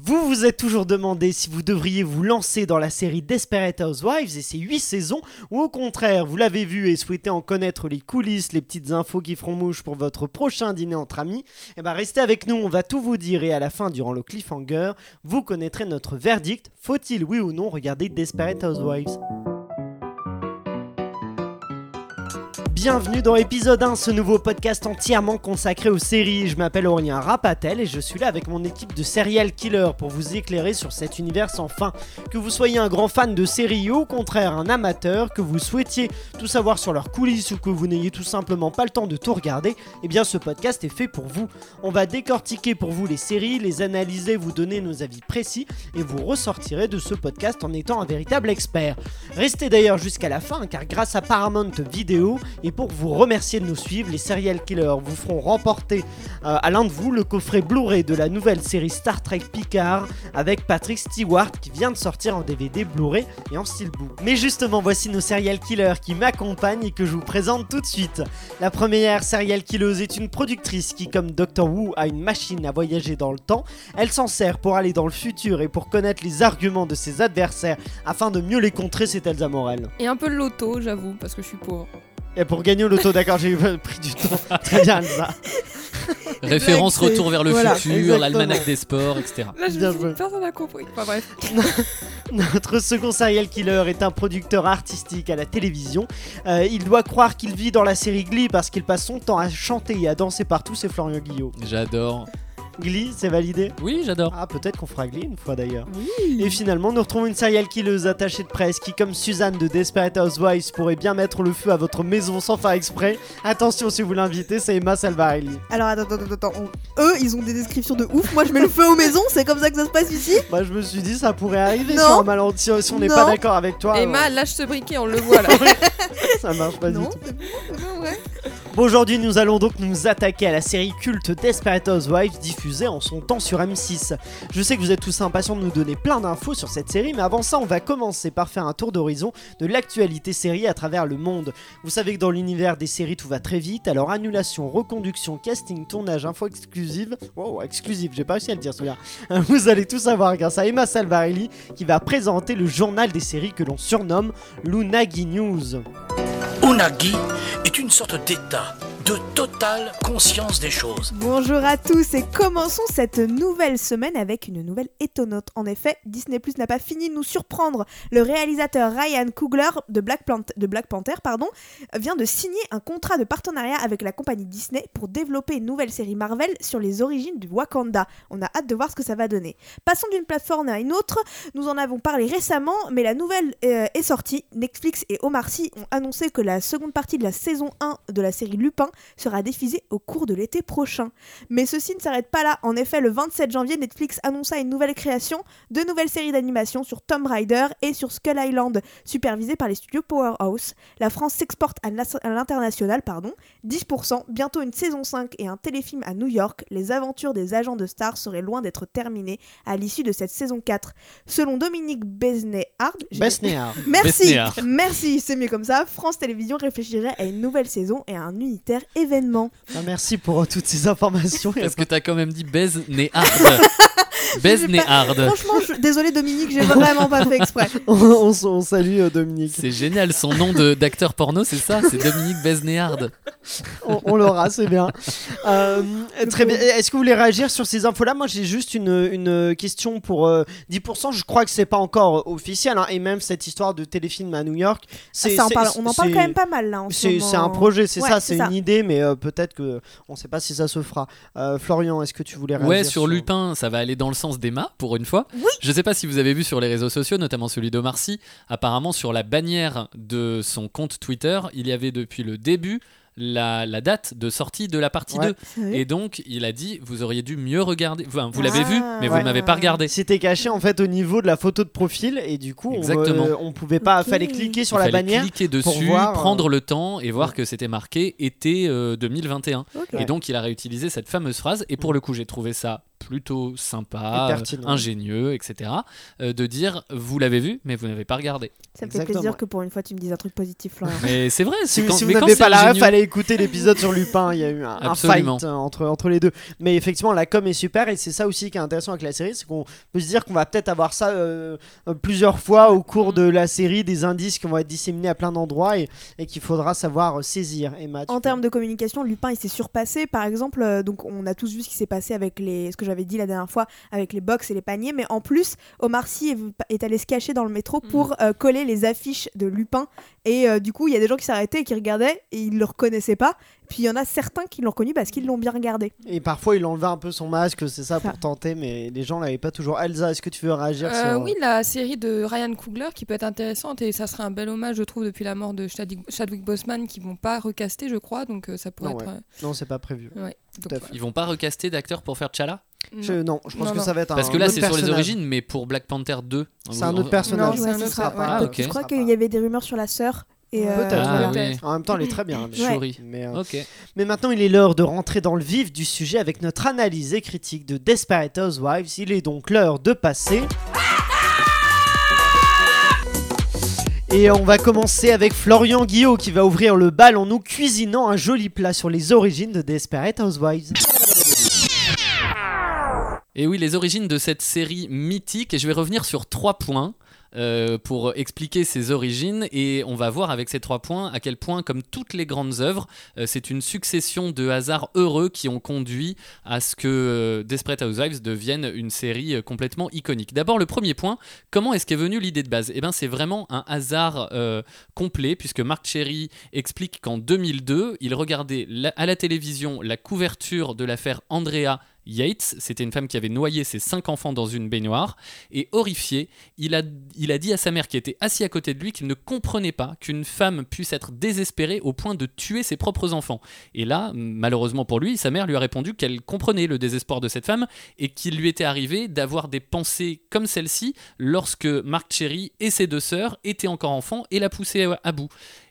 Vous vous êtes toujours demandé si vous devriez vous lancer dans la série Desperate Housewives et ses 8 saisons, ou au contraire, vous l'avez vu et souhaitez en connaître les coulisses, les petites infos qui feront mouche pour votre prochain dîner entre amis, eh ben restez avec nous, on va tout vous dire et à la fin, durant le cliffhanger, vous connaîtrez notre verdict. Faut-il, oui ou non, regarder Desperate Housewives? Bienvenue dans l'épisode 1, ce nouveau podcast entièrement consacré aux séries. Je m'appelle Aurélien Rapatel et je suis là avec mon équipe de serial killer pour vous éclairer sur cet univers sans fin. Que vous soyez un grand fan de séries ou au contraire un amateur, que vous souhaitiez tout savoir sur leurs coulisses ou que vous n'ayez tout simplement pas le temps de tout regarder, eh bien ce podcast est fait pour vous. On va décortiquer pour vous les séries, les analyser, vous donner nos avis précis et vous ressortirez de ce podcast en étant un véritable expert. Restez d'ailleurs jusqu'à la fin car grâce à Paramount Vidéo et pour vous remercier de nous suivre, les serial killers vous feront remporter euh, à l'un de vous le coffret Blu-ray de la nouvelle série Star Trek Picard avec Patrick Stewart qui vient de sortir en DVD Blu-ray et en steelbook. Mais justement, voici nos serial killers qui m'accompagnent et que je vous présente tout de suite. La première serial killeuse est une productrice qui, comme Dr. Who, a une machine à voyager dans le temps. Elle s'en sert pour aller dans le futur et pour connaître les arguments de ses adversaires afin de mieux les contrer, c'est Elsa Morel. Et un peu le loto, j'avoue, parce que je suis pauvre. Et pour gagner au loto, d'accord, j'ai eu pris du temps. Très bien, Elsa. Référence Exact, retour vers le voilà, futur, exactement. l'almanach des sports, etc. Là, je Bien me suis joué. dit, personne n'a compris. Enfin bref. Notre second serial killer est un producteur artistique à la télévision. Euh, il doit croire qu'il vit dans la série Glee parce qu'il passe son temps à chanter et à danser partout, c'est Florian Guillot. J'adore. Glee, c'est validé Oui, j'adore. Ah, peut-être qu'on fera Glee une fois d'ailleurs. Oui. Et finalement, nous retrouvons une serial killeuse attachée de presse qui, comme Suzanne de Desperate Housewives, pourrait bien mettre le feu à votre maison sans faire exprès. Attention si vous l'invitez, c'est Emma Salvarelli. Alors attends, attends, attends, on- eux ils ont des descriptions de ouf, moi je mets le feu aux maisons, c'est comme ça que ça se passe ici Moi, je me suis dit, ça pourrait arriver Non. sur un malentendu si on n'est pas d'accord avec toi. Emma, lâche ce briquet, on le voit là. ça marche pas du Non, tout. c'est bon, c'est bon, ouais. Aujourd'hui, nous allons donc nous attaquer à la série culte Desperate Housewives diffusée en son temps sur M6. Je sais que vous êtes tous impatients de nous donner plein d'infos sur cette série, mais avant ça, on va commencer par faire un tour d'horizon de l'actualité série à travers le monde. Vous savez que dans l'univers des séries, tout va très vite, alors annulation, reconduction, casting, tournage, info exclusive. Wow, exclusive, j'ai pas réussi à le dire celui-là. Vous allez tout savoir grâce à Emma Salvarelli qui va présenter le journal des séries que l'on surnomme l'Unagi News. Unagi est une sorte d'état de totale conscience des choses. Bonjour à tous et commençons cette nouvelle semaine avec une nouvelle étonnante. En effet, Disney Plus n'a pas fini de nous surprendre. Le réalisateur Ryan Coogler de Black, Panther pardon, vient de signer un contrat de partenariat avec la compagnie Disney pour développer une nouvelle série Marvel sur les origines du Wakanda. On a hâte de voir ce que ça va donner. Passons d'une plateforme à une autre. Nous en avons parlé récemment, mais la nouvelle euh, est sortie. Netflix et Omar Sy ont annoncé que la seconde partie de la saison 1 de la série Lupin sera diffusée au cours de l'été prochain. Mais ceci ne s'arrête pas là. En effet, le 27 janvier, Netflix annonça une nouvelle création, de nouvelles séries d'animation sur Tomb Raider et sur Skull Island, supervisées par les studios Powerhouse. La France s'exporte à l'international, pardon. 10%, bientôt une saison 5 et un téléfilm à New York. Les aventures des agents de Star seraient loin d'être terminées à l'issue de cette saison 4. Selon Dominique Besnéard. Merci, Besnéard. merci, c'est mieux comme ça. France Télévisions réfléchirait à une nouvelle saison et à un unitaire événement. Ah, merci pour euh, toutes ces informations. Parce que t'as quand même dit baise néhard. baise néhard. Franchement, je... désolé Dominique, j'ai vraiment pas fait exprès. on, on s- on salue euh, Dominique. C'est génial, son nom de- d'acteur porno, c'est ça? C'est Dominique Besnéard. On, on l'aura, c'est bien. Euh, très bien. Est-ce que vous voulez réagir sur ces infos-là? Moi, j'ai juste une, une question pour euh, 10%. Je crois que c'est pas encore officiel. hein, et même cette histoire de téléfilm à New York, c'est Ça en c'est- parle- on en parle quand même pas mal là ce C'est un projet, c'est Ouais, ça, c'est une idée, mais euh, peut-être que on sait pas si ça se fera. Euh, Florian, est-ce que tu voulais réagir Ouais, sur Lupin, ça va aller dans le sens d'Emma, pour une fois. Oui. Je sais pas si vous avez vu sur les réseaux sociaux, notamment celui d'Omar Sy, apparemment sur la bannière de son compte Twitter, il y avait depuis le début la, la date de sortie de la partie Ouais. 2. Sérieux Et donc, il a dit, vous auriez dû mieux regarder. Enfin, vous l'avez Ah, vu, mais vous ne m'avez pas regardé. C'était caché en fait au niveau de la photo de profil et du coup on, Exactement. euh, on pouvait pas, Ok. fallait cliquer sur il la fallait bannière. cliquer pour dessus, euh, prendre le temps et voir ouais. que c'était marqué été euh, 2021. Ok. Ouais. Et donc, il a réutilisé cette fameuse phrase. Et pour le coup, j'ai trouvé ça plutôt sympa, euh, ingénieux, etc., euh, de dire vous l'avez vu, mais vous n'avez pas regardé. Ça me fait Exactement. plaisir que pour une fois tu me dises un truc positif, Florian. Mais c'est vrai, Si, quand, si vous n'avez pas la ref, allez écouter l'épisode sur Lupin. Il y a eu un, un fight euh, entre, entre les deux. Mais effectivement, la com est super et c'est ça aussi qui est intéressant avec la série. C'est qu'on peut se dire qu'on va peut-être avoir ça euh, plusieurs fois au cours de la série, des indices qui vont être disséminés à plein d'endroits et, et qu'il faudra savoir saisir. Emma, En termes de communication, Lupin il s'est surpassé. Par exemple, euh, donc on a tous vu ce qui s'est passé avec les, ce que j'avais dit la dernière fois, avec les box et les paniers. Mais en plus, Omar Sy est, est allé se cacher dans le métro pour euh, coller les affiches de Lupin. Et euh, du coup, il y a des gens qui s'arrêtaient et qui regardaient et ils le reconnaissaient pas. Puis il y en a certains qui l'ont reconnu parce qu'ils l'ont bien regardé. Et parfois, il enlevait un peu son masque, c'est ça, Ça. pour tenter, mais les gens l'avaient pas toujours. Elsa, est-ce que tu veux réagir Euh, sur... oui, la série de Ryan Coogler qui peut être intéressante et ça serait un bel hommage, je trouve, depuis la mort de Chadwick, Boseman qui vont pas recaster, je crois, donc euh, ça pourrait Non, être. Non, c'est pas prévu. euh, ouais. Donc. Ils vont pas recaster d'acteurs pour faire. Je, non, je pense Non, que non. ça va être un. Parce que là, c'est sur les origines, mais pour Black Panther 2. C'est un autre personnage. Non, ce ouais. pas- Ah. Je crois qu'il y avait des rumeurs sur la sœur. Et, euh, Peut-être, Ah, oui. En même temps, elle est très bien. mais- Ouais. Mais, euh, mais maintenant, il est l'heure de rentrer dans le vif du sujet avec notre analyse et critique de Desperate Housewives. Il est donc l'heure de passer. Et on va commencer avec Florian Guillot qui va ouvrir le bal en nous cuisinant un joli plat sur les origines de Desperate Housewives. Et oui, les origines de cette série mythique, et je vais revenir sur trois points. Euh, pour expliquer ses origines et on va voir avec ces trois points à quel point comme toutes les grandes œuvres euh, c'est une succession de hasards heureux qui ont conduit à ce que euh, Desperate Housewives devienne une série complètement iconique. D'abord le premier point, comment est-ce qu'est venue l'idée de base? Eh bien c'est vraiment un hasard complet puisque Mark Cherry explique qu'en 2002 il regardait à la télévision la couverture de l'affaire Andrea Yates, c'était une femme qui avait noyé ses cinq enfants dans une baignoire, et horrifié, il a, dit à sa mère qui était assise à côté de lui qu'il ne comprenait pas qu'une femme puisse être désespérée au point de tuer ses propres enfants. Et là, malheureusement pour lui, sa mère lui a répondu qu'elle comprenait le désespoir de cette femme et qu'il lui était arrivé d'avoir des pensées comme celle-ci lorsque Mark Cherry et ses deux sœurs étaient encore enfants et la poussaient à bout.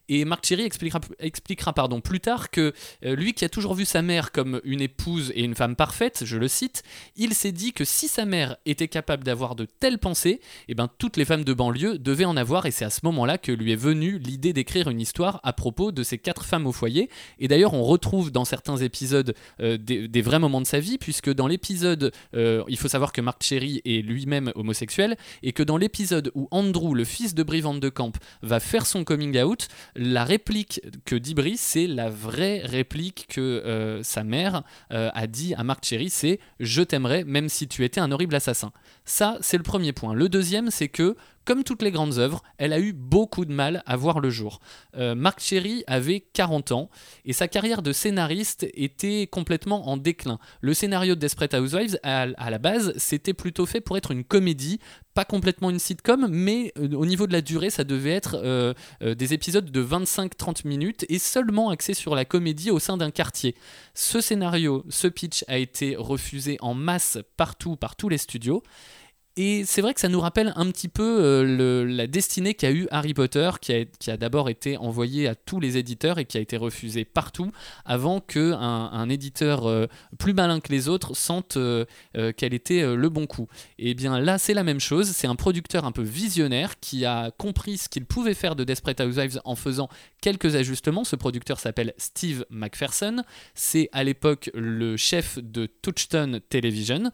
Et Mark Cherry expliquera, expliquera pardon, plus tard que euh, lui qui a toujours vu sa mère comme une épouse et une femme parfaite, je le cite, il s'est dit que si sa mère était capable d'avoir de telles pensées, eh ben, toutes les femmes de banlieue devaient en avoir et c'est à ce moment-là que lui est venue l'idée d'écrire une histoire à propos de ces quatre femmes au foyer. Et d'ailleurs, on retrouve dans certains épisodes euh, des, vrais moments de sa vie, puisque dans l'épisode, euh, il faut savoir que Mark Cherry est lui-même homosexuel, et que dans l'épisode où Andrew, le fils de Brie Van de Camp, va faire son coming out, la réplique que dit Brie, c'est la vraie réplique que euh, sa mère euh, a dit à Mark Cherry, c'est « Je t'aimerais même si tu étais un horrible assassin ». Ça, c'est le premier point. Le deuxième, c'est que, comme toutes les grandes œuvres, elle a eu beaucoup de mal à voir le jour. Euh, Mark Cherry avait 40 ans et sa carrière de scénariste était complètement en déclin. Le scénario de Desperate Housewives, à, la base, c'était plutôt fait pour être une comédie, pas complètement une sitcom, mais euh, au niveau de la durée, ça devait être euh, des épisodes de 25-30 minutes et seulement axés sur la comédie au sein d'un quartier. Ce scénario, ce pitch a été refusé en masse partout, par tous les studios. Et c'est vrai que ça nous rappelle un petit peu euh, la destinée qu'a eu Harry Potter, qui a, d'abord été envoyé à tous les éditeurs et qui a été refusé partout, avant qu'un un éditeur euh, plus malin que les autres sente euh, euh, quel était le bon coup. Et bien là, c'est la même chose. C'est un producteur un peu visionnaire qui a compris ce qu'il pouvait faire de Desperate Housewives en faisant quelques ajustements. Ce producteur s'appelle Steve McPherson. C'est à l'époque le chef de Touchstone Television.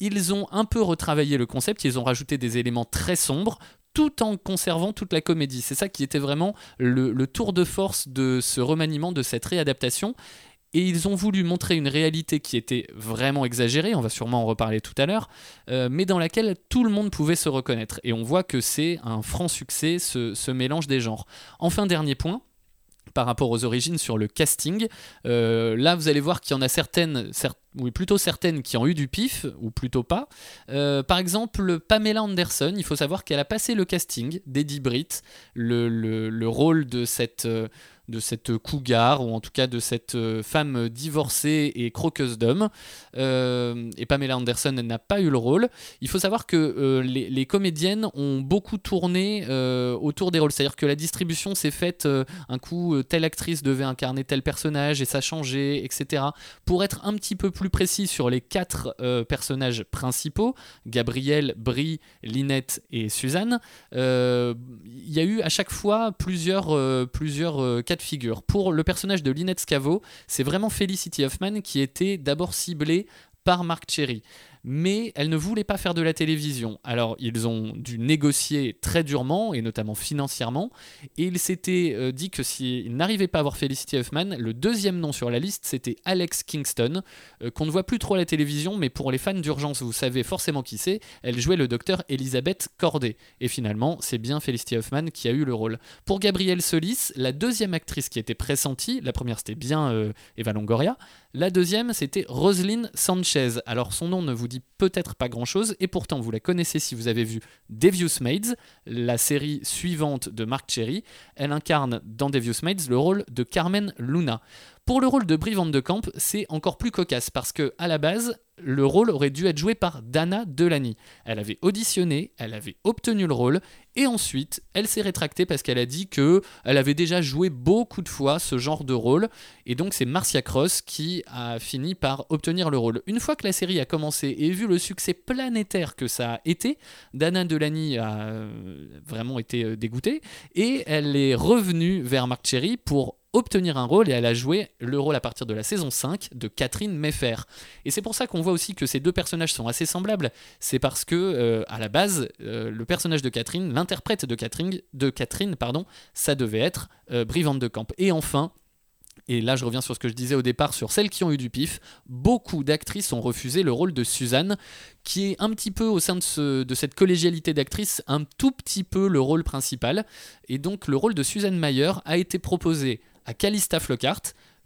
Ils ont un peu retravaillé le concept, ils ont rajouté des éléments très sombres, tout en conservant toute la comédie. C'est ça qui était vraiment le, tour de force de ce remaniement, de cette réadaptation. Et ils ont voulu montrer une réalité qui était vraiment exagérée, on va sûrement en reparler tout à l'heure, euh, mais dans laquelle tout le monde pouvait se reconnaître. Et on voit que c'est un franc succès, ce mélange des genres. Enfin, dernier point, par rapport aux origines sur le casting. Euh, là, vous allez voir qu'il y en a certaines, cer- oui, plutôt certaines qui ont eu du pif, ou plutôt pas. Euh, par exemple, Pamela Anderson, il faut savoir qu'elle a passé le casting d'Eddie Britt, le, le- le rôle de cette, euh, de cette cougar, ou en tout cas de cette euh, femme divorcée et croqueuse d'hommes. Euh, et Pamela Anderson n'a pas eu le rôle. Il faut savoir que euh, les, comédiennes ont beaucoup tourné autour des rôles, c'est-à-dire que la distribution s'est faite un coup, telle actrice devait incarner tel personnage et ça changeait, etc. Pour être un petit peu plus précis sur les quatre personnages principaux, Gabriel, Brie, Linette et Suzanne, il y a eu à chaque fois plusieurs, plusieurs cas figure. Pour le personnage de Linette Scavo, c'est vraiment Felicity Huffman qui était d'abord ciblée par Mark Cherry. Mais elle ne voulait pas faire de la télévision. Alors ils ont dû négocier très durement, et notamment financièrement, et il s'était euh, dit que s'il n'arrivait pas à avoir Felicity Huffman, le deuxième nom sur la liste, c'était Alex Kingston, euh, qu'on ne voit plus trop à la télévision, mais pour les fans d'urgence, vous savez forcément qui c'est, elle jouait le docteur Elisabeth Corday. Et finalement, c'est bien Felicity Huffman qui a eu le rôle. Pour Gabrielle Solis, la deuxième actrice qui était pressentie, la première c'était bien euh, Eva Longoria, la deuxième c'était Roselyne Sanchez. Alors son nom ne vous dit peut-être pas grand-chose, et pourtant vous la connaissez si vous avez vu Devious Maids, la série suivante de Mark Cherry. Elle incarne dans Devious Maids le rôle de Carmen Luna. Pour le rôle de Brie Van de Camp, c'est encore plus cocasse parce que à la base, le rôle aurait dû être joué par Dana Delany. Elle avait auditionné, elle avait obtenu le rôle et ensuite, elle s'est rétractée parce qu'elle a dit que elle avait déjà joué beaucoup de fois ce genre de rôle et donc c'est Marcia Cross qui a fini par obtenir le rôle. Une fois que la série a commencé et vu le succès planétaire que ça a été, Dana Delany a euh, vraiment été euh, dégoûtée et elle est revenue vers Mark Cherry pour obtenir un rôle et elle a joué le rôle à partir de la saison 5 de Catherine Meffer. Et c'est pour ça qu'on voit aussi que ces deux personnages sont assez semblables. C'est parce que euh, à la base, euh, le personnage de Catherine, l'interprète de Catherine, de Catherine, pardon, ça devait être euh, de Camp. Et enfin, et là je reviens sur ce que je disais au départ sur celles qui ont eu du pif, beaucoup d'actrices ont refusé le rôle de Suzanne, qui est un petit peu au sein de, ce- de cette collégialité d'actrices, un tout petit peu le rôle principal. Et donc le rôle de Suzanne Mayer a été proposé à Calista Flockhart,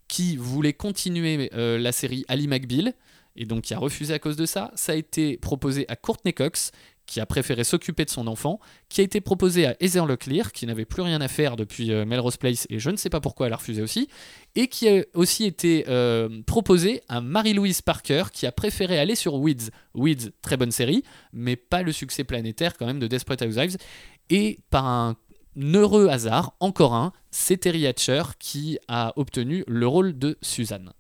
qui voulait continuer euh, la série Ali McBeal, et donc qui a refusé à cause de ça. Ça a été proposé à Courtney Cox, qui a préféré s'occuper de son enfant, qui a été proposé à Heather Locklear, qui n'avait plus rien à faire depuis euh, Melrose Place, et je ne sais pas pourquoi elle a refusé aussi, et qui a aussi été euh, proposé à Mary-Louise Parker, qui a préféré aller sur Weeds. Weeds, très bonne série, mais pas le succès planétaire quand même de Desperate Housewives, et par un heureux hasard, encore un, c'est Terry Hatcher qui a obtenu le rôle de Suzanne.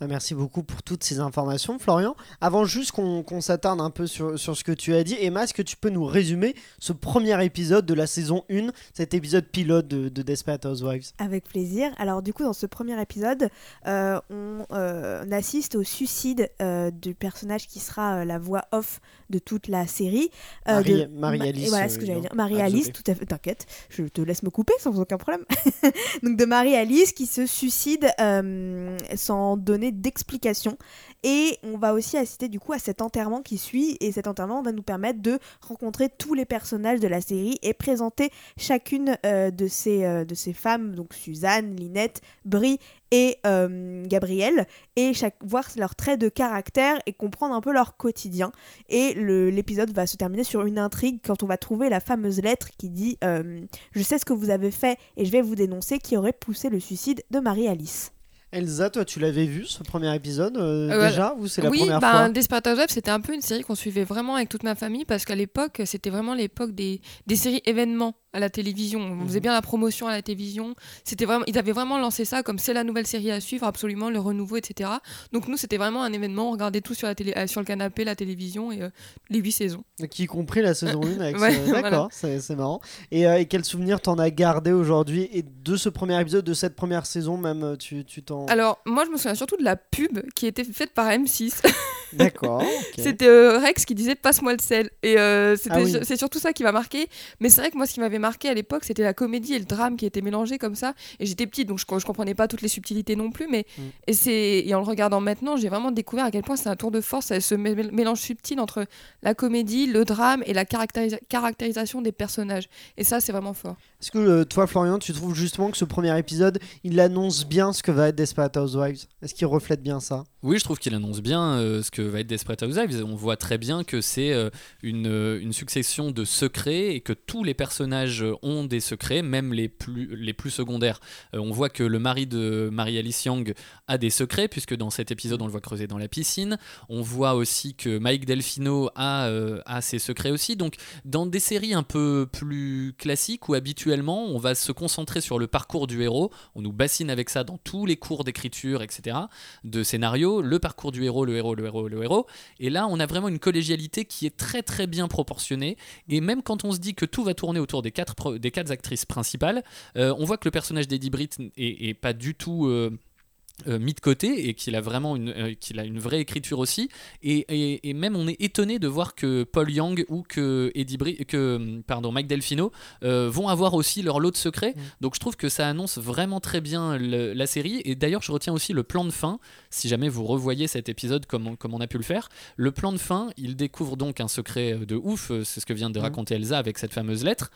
Ah, Merci beaucoup pour toutes ces informations, Florian. Avant juste qu'on s'attarde un peu sur, sur ce que tu as dit, Emma, est-ce que tu peux nous résumer ce premier épisode de la saison 1, cet épisode pilote de, de Desperate Housewives? Avec plaisir. Alors du coup, dans ce premier épisode, euh, on, euh, on assiste au suicide euh, du personnage qui sera la voix off de toute la série. Marie- de- Marie-Alice, Ma- et Voilà ce que j'allais dire. Ah, Marie-Alice, désolé. tout à fait. T'inquiète, je te laisse me couper sans aucun problème. Donc de Marie-Alice qui se suicide sans donner d'explication. Et on va aussi assister du coup à cet enterrement qui suit. Et cet enterrement va nous permettre de rencontrer tous les personnages de la série et présenter chacune euh, de, ces, euh, de ces femmes, donc Suzanne, Linette, Brie et euh, Gabrielle, et chaque, voir leurs traits de caractère et comprendre un peu leur quotidien. Et l'épisode va se terminer sur une intrigue quand on va trouver la fameuse lettre qui dit Je sais ce que vous avez fait et je vais vous dénoncer qui aurait poussé le suicide de Marie-Alice. Elsa, toi, tu l'avais vu ce premier épisode euh, Euh, déjà ou c'est la oui, première bah, fois Desperate Housewives, c'était un peu une série qu'on suivait vraiment avec toute ma famille parce qu'à l'époque, c'était vraiment l'époque des, des séries événements à la télévision. On Mhm. faisait bien la promotion à la télévision. C'était vraiment, ils avaient vraiment lancé ça comme c'est la nouvelle série à suivre, absolument le renouveau, etc. Donc nous, c'était vraiment un événement. On regardait tout sur la télé, euh, sur le canapé, la télévision et les huit saisons. Donc, y compris la saison 1 avec Ouais, ce-. D'accord, c'est c'est marrant. Et, et quel souvenir t'en as gardé aujourd'hui et de ce premier épisode, de cette première saison même, tu tu t'en... Alors moi, je me souviens surtout de la pub qui était faite par M6. D'accord. C'était euh, Rex qui disait passe-moi le sel. Et euh, Ah oui. c'est surtout ça qui m'a marqué. Mais c'est vrai que moi, ce qui m'avait marqué à l'époque, c'était la comédie et le drame qui étaient mélangés comme ça. Et j'étais petite, donc je, je comprenais pas toutes les subtilités non plus. Mais Mm. et c'est et en le regardant maintenant, j'ai vraiment découvert à quel point c'est un tour de force, ce mé- mélange subtil entre la comédie, le drame et la caractérisa- caractérisation des personnages. Et ça, c'est vraiment fort. Est-ce que euh, toi, Florian, tu trouves justement que ce premier épisode, il annonce bien ce que va être Desperate Housewives? Est-ce qu'il reflète bien ça? Oui, je trouve qu'il annonce bien euh, ce, que, va être Desperate Housewives. On voit très bien que c'est euh, une, euh, succession de secrets et que tous les personnages ont des secrets, même les plus, les plus secondaires. Euh, on voit que le mari de Marie-Alice Young a des secrets, puisque dans cet épisode, on le voit creuser dans la piscine. On voit aussi que Mike Delfino a, euh, a ses secrets aussi. Donc, dans des séries un peu plus classiques où habituellement on va se concentrer sur le parcours du héros, on nous bassine avec ça dans tous les cours d'écriture, etc., de scénario, le parcours du héros, le héros, le héros, le héros. Et là, on a vraiment une collégialité qui est très très bien proportionnée. Et même quand on se dit que tout va tourner autour des quatre, des quatre actrices principales, euh, on voit que le personnage d'Eddie Britt est, est pas du tout. euh, euh, mis de côté et qu'il a vraiment une, euh, qu'il a une vraie écriture aussi. Et, et- et même on est étonné de voir que Paul Young ou que Eddie Bri- que pardon Mike Delfino euh, vont avoir aussi leur lot de secrets. Mm. donc je trouve que ça annonce vraiment très bien le- la série. Et d'ailleurs je retiens aussi le plan de fin. Si jamais vous revoyez cet épisode comme on, comme on a pu le faire le plan de fin il découvre donc un secret de ouf. C'est ce que vient de Mm. raconter Elsa avec cette fameuse lettre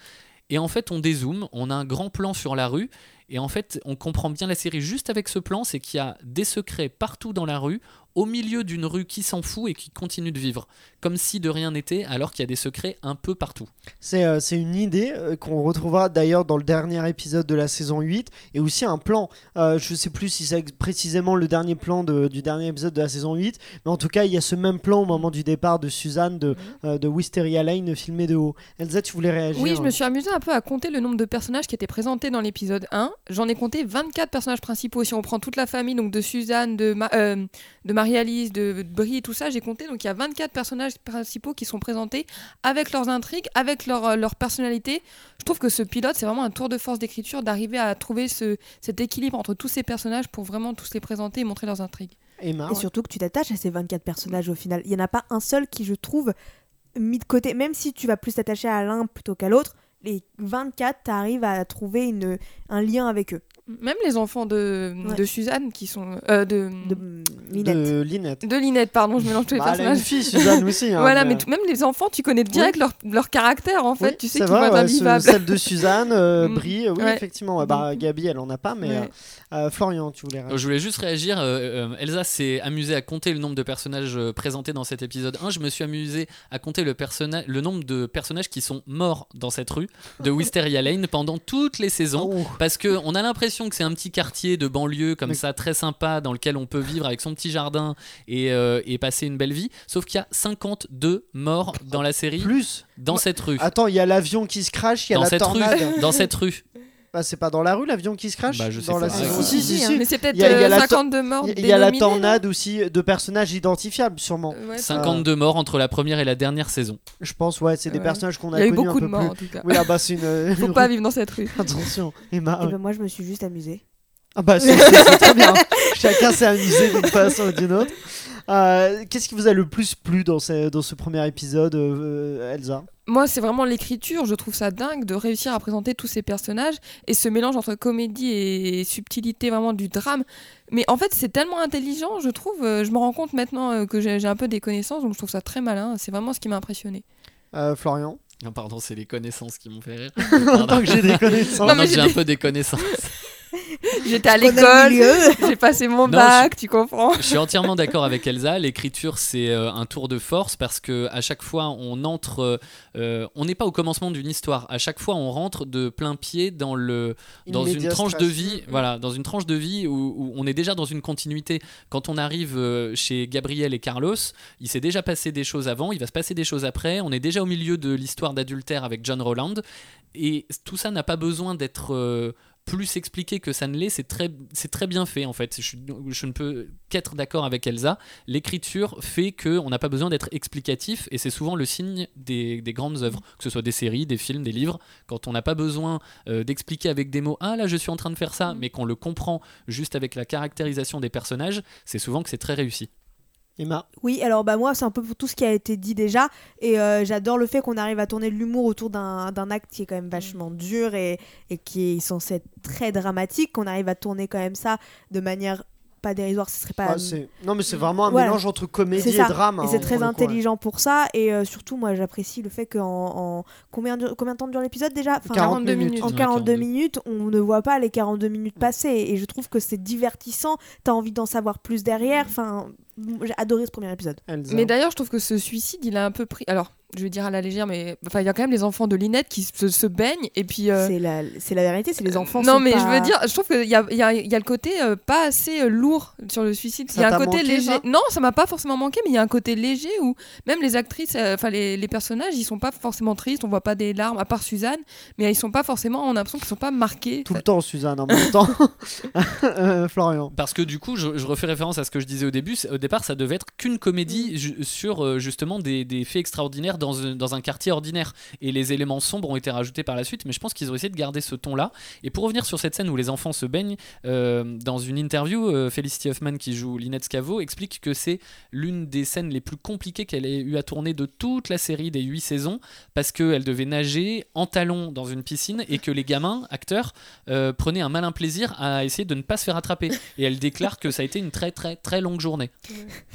et en fait on dézoome on a un grand plan sur la rue et en fait, on comprend bien la série. Juste avec ce plan, c'est qu'il y a des secrets partout dans la rue, au milieu d'une rue qui s'en fout et qui continue de vivre, comme si de rien n'était, alors qu'il y a des secrets un peu partout. C'est euh, c'est une idée euh, qu'on retrouvera d'ailleurs dans le dernier épisode de la saison 8 et aussi un plan. Euh, je sais plus si c'est précisément le dernier plan de- du dernier épisode de la saison 8, mais en tout cas, il y a ce même plan au moment du départ de Suzanne de, euh, de Wisteria Lane filmé de haut. Elsa, tu voulais réagir Oui, je me suis amusée un peu à compter le nombre de personnages qui étaient présentés dans l'épisode 1. J'en ai compté 24 personnages principaux. Si on prend toute la famille, donc de Suzanne, de, Ma- euh, de Marie-Alice, de, de Brie, tout ça, j'ai compté. Donc il y a 24 personnages principaux qui sont présentés avec leurs intrigues, avec leur, euh, leur personnalité. Je trouve que ce pilote, c'est vraiment un tour de force d'écriture d'arriver à trouver ce, cet équilibre entre tous ces personnages pour vraiment tous les présenter et montrer leurs intrigues. Emma, Et ouais. surtout que tu t'attaches à ces 24 personnages au final. Il n'y en a pas un seul qui, je trouve, mis de côté. Même si tu vas plus t'attacher à l'un plutôt qu'à l'autre, les 24, tu arrives à trouver une, un lien avec eux. Même les enfants de, Ouais. de Suzanne qui sont. euh, de, De Linette. de Linette. de Linette, pardon, je mélange tous les Bah, elle a une personnages. fille, Suzanne aussi. hein, voilà, mais- mais même les enfants, tu connais direct leur, leur caractère en fait. Oui, tu sais c'est qu'ils vont vrai, être invivables. celle de Suzanne, euh, Mm. Brie, euh, oui, Ouais. effectivement. ouais, bah, Donc- Gabi, elle en a pas, mais Ouais. euh, Florian, tu voulais réagir Je voulais juste réagir. euh, euh, Elsa s'est amusée à compter le nombre de personnages présentés dans cet épisode 1. Je me suis amusé à compter le, le nombre de personnages qui sont morts dans cette rue de Wisteria Lane pendant toutes les saisons. Oh. Parce que on a l'impression que c'est un petit quartier de banlieue comme ça, très sympa, dans lequel on peut vivre avec son petit jardin et, euh, et passer une belle vie. Sauf qu'il y a 52 morts dans la série, Plus dans cette rue. Attends, il y a l'avion qui se crache, il y a Dans la cette, rue, tornade. dans cette rue. Bah, c'est pas dans la rue l'avion qui se crache Bah, je sais dans la pas. saison Ah, si, si, hein. si. Mais c'est peut-être Il y a- il y a euh, la 52 morts. Il y a la tornade aussi de personnages identifiables, sûrement. Ouais, 52 morts entre la première et la dernière saison. Je pense, ouais, c'est des personnages qu'on Il a y a eu connus beaucoup de morts en tout cas. Oui, ah bah c'est une. Faut pas vivre dans cette rue. Attention, Emma. Et ouais. ben moi, je me suis juste amusée. Ah bah c'est très bien. Chacun s'est amusé d'une façon ou d'une autre. Euh, Qu'est-ce qui vous a le plus plu dans ce, dans ce premier épisode, euh, Elsa? Moi, c'est vraiment l'écriture. Je trouve ça dingue de réussir à présenter tous ces personnages et ce mélange entre comédie et subtilité vraiment du drame. Mais en fait, c'est tellement intelligent, je trouve. euh, Je me rends compte maintenant euh, que j'ai un peu des connaissances, donc je trouve ça très malin. C'est vraiment ce qui m'a impressionné. Euh, Florian? Ah, pardon, c'est les connaissances qui m'ont fait rire. Tant que j'ai des connaissances. Non, Non, j'ai un peu des connaissances. J'étais à l'école, j'ai passé mon Non, bac, tu comprends Je suis entièrement d'accord avec Elsa. L'écriture, c'est euh, un tour de force parce que à chaque fois, on entre. euh, on n'est pas au commencement d'une histoire. À chaque fois, on rentre de plein pied dans le dans une tranche de vie. Voilà, dans une tranche de vie où, où on est déjà dans une continuité. Quand on arrive euh, chez Gabriel et Carlos, il s'est déjà passé des choses avant. Il va se passer des choses après. On est déjà au milieu de l'histoire d'adultère avec John Rowland. Et tout ça n'a pas besoin d'être euh, plus expliqué que ça ne l'est. C'est très, c'est très bien fait en fait. Je, ne peux qu'être d'accord avec Elsa. L'écriture fait que on n'a pas besoin d'être explicatif et c'est souvent le signe des, des grandes œuvres, que ce soit des séries, des films, des livres. Quand on n'a pas besoin euh, d'expliquer avec des mots, ah là je suis en train de faire ça, mais qu'on le comprend juste avec la caractérisation des personnages, c'est souvent que c'est très réussi. Emma Oui, alors bah moi c'est un peu pour tout ce qui a été dit déjà et euh, j'adore le fait qu'on arrive à tourner de l'humour autour d'un d'un acte qui est quand même vachement dur et, et qui est censé être très dramatique, qu'on arrive à tourner quand même ça de manière pas dérisoire, ce serait pas... Ah, Non, mais c'est vraiment un Voilà. mélange entre comédie et drame. Et hein, c'est très le coup, ouais. intelligent pour ça et euh, surtout moi j'apprécie le fait qu'en en... combien, dure- combien de temps dure l'épisode déjà? Enfin, 42 minutes. En Ouais, 42 42. minutes, on ne voit pas les 42 minutes passer et je trouve que c'est divertissant, t'as envie d'en savoir plus derrière, enfin j'ai adoré ce premier épisode. Elsa. Mais d'ailleurs, je trouve que ce suicide, il a un peu pris. Alors, je vais dire à la légère, mais enfin, il y a quand même les enfants de Linette qui se, se baignent et puis. euh, C'est la, c'est la vérité, c'est les enfants. non, sont mais pas- je veux dire, je trouve qu'il y a, il y, a, il y a le côté euh, pas assez euh, lourd sur le suicide. Il y a un côté manqué, léger. ça? Non, ça m'a pas forcément manqué, mais il y a un côté léger où même les actrices, euh, enfin les, les personnages, ils sont pas forcément tristes, on voit pas des larmes, à part Suzanne, mais ils sont pas forcément, on a l'impression qu'ils sont pas marqués. Tout le temps, Suzanne, en même temps. Euh, Florian. Parce que du coup, je, je refais référence à ce que je disais au début. c'est- Au départ, ça devait être qu'une comédie ju- sur euh, justement des, des faits extraordinaires dans, un- dans un quartier ordinaire. Et les éléments sombres ont été rajoutés par la suite, mais je pense qu'ils ont essayé de garder ce ton-là. Et pour revenir sur cette scène où les enfants se baignent, euh, dans une interview, euh, Felicity Huffman, qui joue Lynette Scavo, explique que c'est l'une des scènes les plus compliquées qu'elle ait eu à tourner de toute la série des huit saisons, parce qu'elle devait nager en talons dans une piscine et que les gamins, acteurs, euh, prenaient un malin plaisir à essayer de ne pas se faire attraper. Et elle déclare que ça a été une très très très longue journée.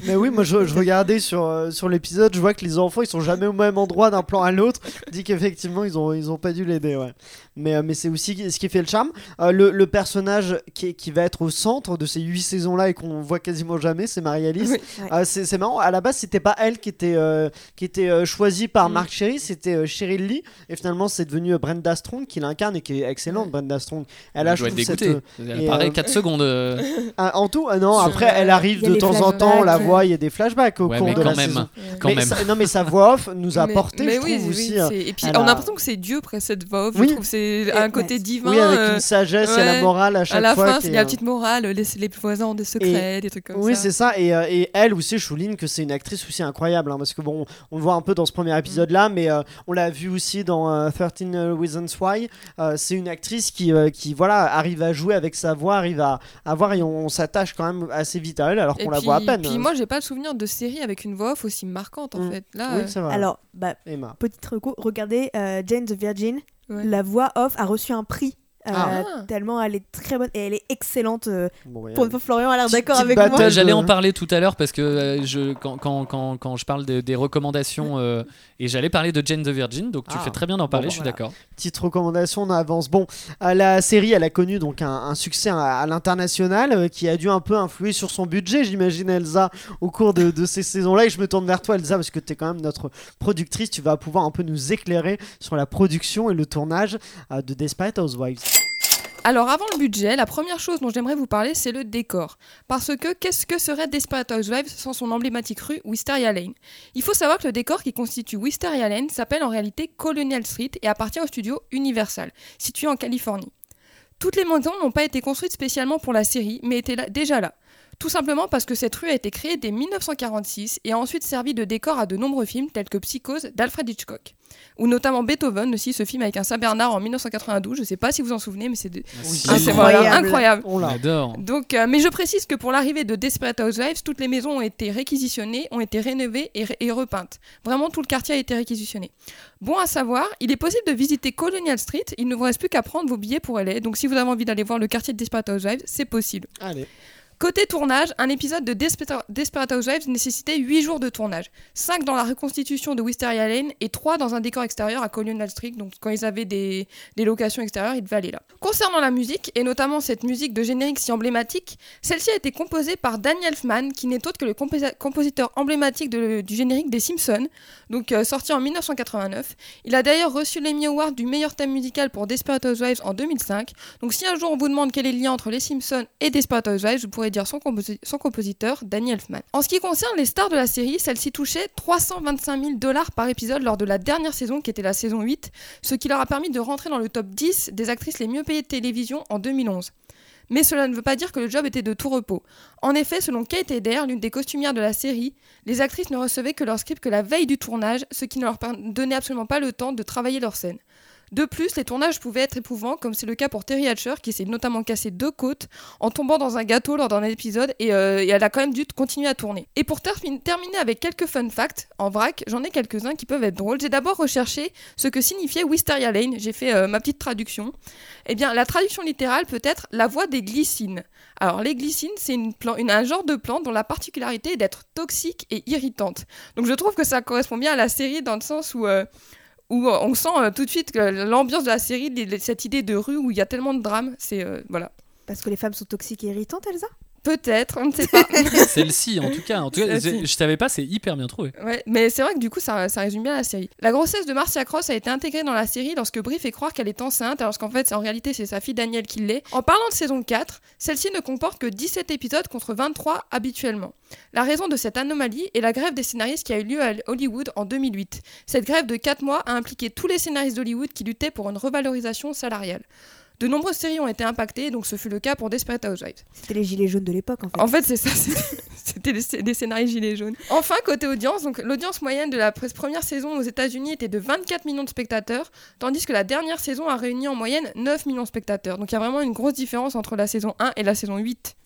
Mais oui, moi je, je regardais sur, euh, sur l'épisode, je vois que les enfants ils sont jamais au même endroit d'un plan à l'autre. Je dis qu'effectivement ils ont, ils ont pas dû l'aider, ouais. Mais, euh, mais c'est aussi ce qui fait le charme. Euh, le, le personnage qui, qui va être au centre de ces huit saisons-là et qu'on voit quasiment jamais, c'est Marie-Alice. Oui. Ouais. Euh, c'est c'est marrant, à la base c'était pas elle qui était, euh, qui était euh, choisie par Mm. Mark Cherry, c'était euh, Cheryl Lee. Et finalement c'est devenu euh, Brenda Strong qui l'incarne et qui est excellente, Brenda Strong. Elle a, Elle je doit être trouve, cette, euh, Elle et, paraît euh, 4 secondes. euh, ah, en tout, ah non, après elle arrive de temps en temps, on la voit, il y a des flashbacks au Ouais, cours mais de quand la même. saison. quand Mais même. ça- non mais sa voix off nous a Mais- apporté, mais je oui, trouve oui, aussi. c'est- Et puis on a- l'impression que c'est Dieu presque cette voix off. Oui. Je trouve que c'est un mais- côté divin. oui, avec euh, une sagesse et la morale à chaque à la fois. il y a la petite morale, laissez les voisins ont des secrets, des trucs comme Oui, ça. c'est ça. Et, euh, et elle aussi, je souligne que c'est une actrice aussi incroyable. hein, parce que bon, on le voit un peu dans ce premier épisode là, mais euh, on l'a vu aussi dans euh, 13 Reasons Why. C'est une actrice qui, qui voilà, arrive à jouer avec sa voix, arrive à, à voir et on, on s'attache quand même assez vite à elle alors qu'on la voit à peine. Puis moi, j'ai pas le souvenir de série avec une voix off aussi marquante en Mm. fait. Là, oui, euh, c'est vrai. Alors, bah, Emma. petite reco, regardez euh, Jane the Virgin. Ouais. La voix off a reçu un prix. Euh, Ah. Tellement elle est très bonne et elle est excellente. euh, Bon, bah, pour, Florian a l'air d'accord avec battle. moi. J'allais en parler tout à l'heure parce que euh, je, quand, quand, quand, quand je parle de- des recommandations euh, et j'allais parler de Jane the Virgin, donc tu Ah. fais très bien d'en parler, bah, je suis voilà. d'accord. petite recommandation, on avance. Bon, euh, la série, elle a connu donc un, un succès à, à l'international euh, qui a dû un peu influer sur son budget, j'imagine, Elsa, au cours de, de ces saisons-là. Et je me tourne vers toi, Elsa, parce que tu es quand même notre productrice. Tu vas pouvoir un peu nous éclairer sur la production et le tournage euh, de Desperate Housewives. Alors avant le budget, la première chose dont j'aimerais vous parler, c'est le décor. Parce que qu'est-ce que serait Desperate Housewives sans son emblématique rue Wisteria Lane? Il faut savoir que le décor qui constitue Wisteria Lane s'appelle en réalité Colonial Street et appartient au studio Universal, situé en Californie. Toutes les maisons n'ont pas été construites spécialement pour la série, mais étaient déjà là. Tout simplement parce que cette rue a été créée dès 1946 et a ensuite servi de décor à de nombreux films tels que Psychose d'Alfred Hitchcock. Ou notamment Beethoven aussi, ce film avec un Saint-Bernard en 1992. Je sais pas si vous en souvenez, mais c'est de- Oui, ah, incroyable. On On l'a. adore. Donc, euh, mais je précise que pour l'arrivée de Desperate Housewives, toutes les maisons ont été réquisitionnées, ont été rénovées et, et repeintes. Vraiment, tout le quartier a été réquisitionné. Bon à savoir, il est possible de visiter Colonial Street. Il ne vous reste plus qu'à prendre vos billets pour LA. Donc, si vous avez envie d'aller voir le quartier de Desperate Housewives, c'est possible. Allez. Côté tournage, un épisode de Desperate Housewives nécessitait 8 jours de tournage. 5 dans la reconstitution de Wisteria Lane et 3 dans un décor extérieur à Colonial Street. Donc quand ils avaient des, locations extérieures, ils devaient aller là. Concernant la musique, et notamment cette musique de générique si emblématique, celle-ci a été composée par Danny Elfman, qui n'est autre que le composi- compositeur emblématique du générique des Simpsons, donc euh, sorti en 1989. Il a d'ailleurs reçu l'Emmy Award du meilleur thème musical pour Desperate Housewives en 2005. Donc si un jour on vous demande quel est le lien entre les Simpsons et Desperate Housewives, vous pourrez dire son, composi- son compositeur, Danny Elfman. En ce qui concerne les stars de la série, celle-ci touchait 325 000 dollars par épisode lors de la dernière saison, qui était la saison 8, ce qui leur a permis de rentrer dans le top 10 des actrices les mieux payées de télévision en 2011. Mais cela ne veut pas dire que le job était de tout repos. En effet, selon Kate Eder, l'une des costumières de la série, les actrices ne recevaient que leur script que la veille du tournage, ce qui ne leur donnait absolument pas le temps de travailler leur scène. De plus, les tournages pouvaient être éprouvants, comme c'est le cas pour Terry Hatcher, qui s'est notamment cassé deux côtes en tombant dans un gâteau lors d'un épisode, et, euh, elle a quand même dû continuer à tourner. Et pour termi- terminer avec quelques fun facts, en vrac, j'en ai quelques-uns qui peuvent être drôles. J'ai d'abord recherché ce que signifiait Wisteria Lane, j'ai fait euh, ma petite traduction. Eh bien, la traduction littérale peut être la voie des glycines. Alors, les glycines, c'est un genre de plante dont la particularité est d'être toxique et irritante. Donc, je trouve que ça correspond bien à la série dans le sens où, euh, où euh, on sent euh, tout de suite l'ambiance de la série, cette idée de rue où il y a tellement de drames, c'est euh, voilà. Parce que les femmes sont toxiques et irritantes, Elsa? Peut-être, on ne sait pas. Celle-ci, en tout cas. En tout cas, Celle-ci. je, je savais pas, c'est hyper bien trouvé. Ouais, mais c'est vrai que du coup, ça, ça résume bien la série. La grossesse de Marcia Cross a été intégrée dans la série lorsque Brie fait croire qu'elle est enceinte, alors qu'en fait, c'est- en réalité, c'est sa fille Danielle qui l'est. En parlant de saison 4, celle-ci ne comporte que 17 épisodes contre 23 habituellement. La raison de cette anomalie est la grève des scénaristes qui a eu lieu à Hollywood en 2008. Cette grève de 4 mois a impliqué tous les scénaristes d'Hollywood qui luttaient pour une revalorisation salariale. De nombreuses séries ont été impactées, donc ce fut le cas pour Desperate Housewives. C'était les gilets jaunes de l'époque en fait. En fait, c'est ça, c'était- des, scé- des scénarios gilets jaunes. Enfin, côté audience, donc l'audience moyenne de la première saison aux États-Unis était de 24 millions de spectateurs, tandis que la dernière saison a réuni en moyenne 9 millions de spectateurs. Donc il y a vraiment une grosse différence entre la saison 1 et la saison 8.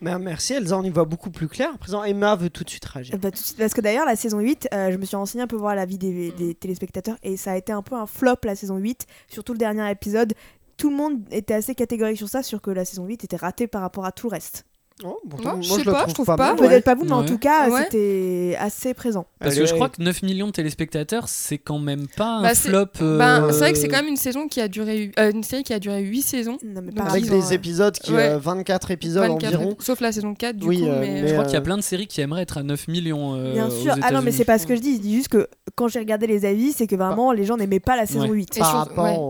Mais merci Elsa, on y voit beaucoup plus clair. À présent, Emma veut tout de suite réagir. Bah, tout de suite, parce que d'ailleurs, la saison 8, euh, je me suis renseigné un peu voir l'avis des, des téléspectateurs et ça a été un peu un flop la saison 8, surtout le dernier épisode. Tout le monde était assez catégorique sur ça, sur que la saison 8 était ratée par rapport à tout le reste. Oh, pourtant, Non, je moi, sais le pas, je trouve pas. Peut-être pas vous, mais en tout cas, Ouais. c'était assez présent. Parce que je crois que 9 millions de téléspectateurs, c'est quand même pas un Bah, c'est- flop. euh, Ben, c'est vrai que c'est quand même une saison qui a duré, euh, une série qui a duré 8 saisons. Non, mais Avec rapport des épisodes qui. Ouais. euh, 24 épisodes 24, environ. sauf la saison 4 du Oui, coup. euh, mais... mais, Je crois euh, qu'il y a plein de séries qui aimeraient être à 9 millions. euh, Bien aux sûr. Ah non, mais c'est pas ce que je dis. Je dis juste que quand j'ai regardé les avis, c'est que vraiment les gens n'aimaient pas la saison Ouais. 8.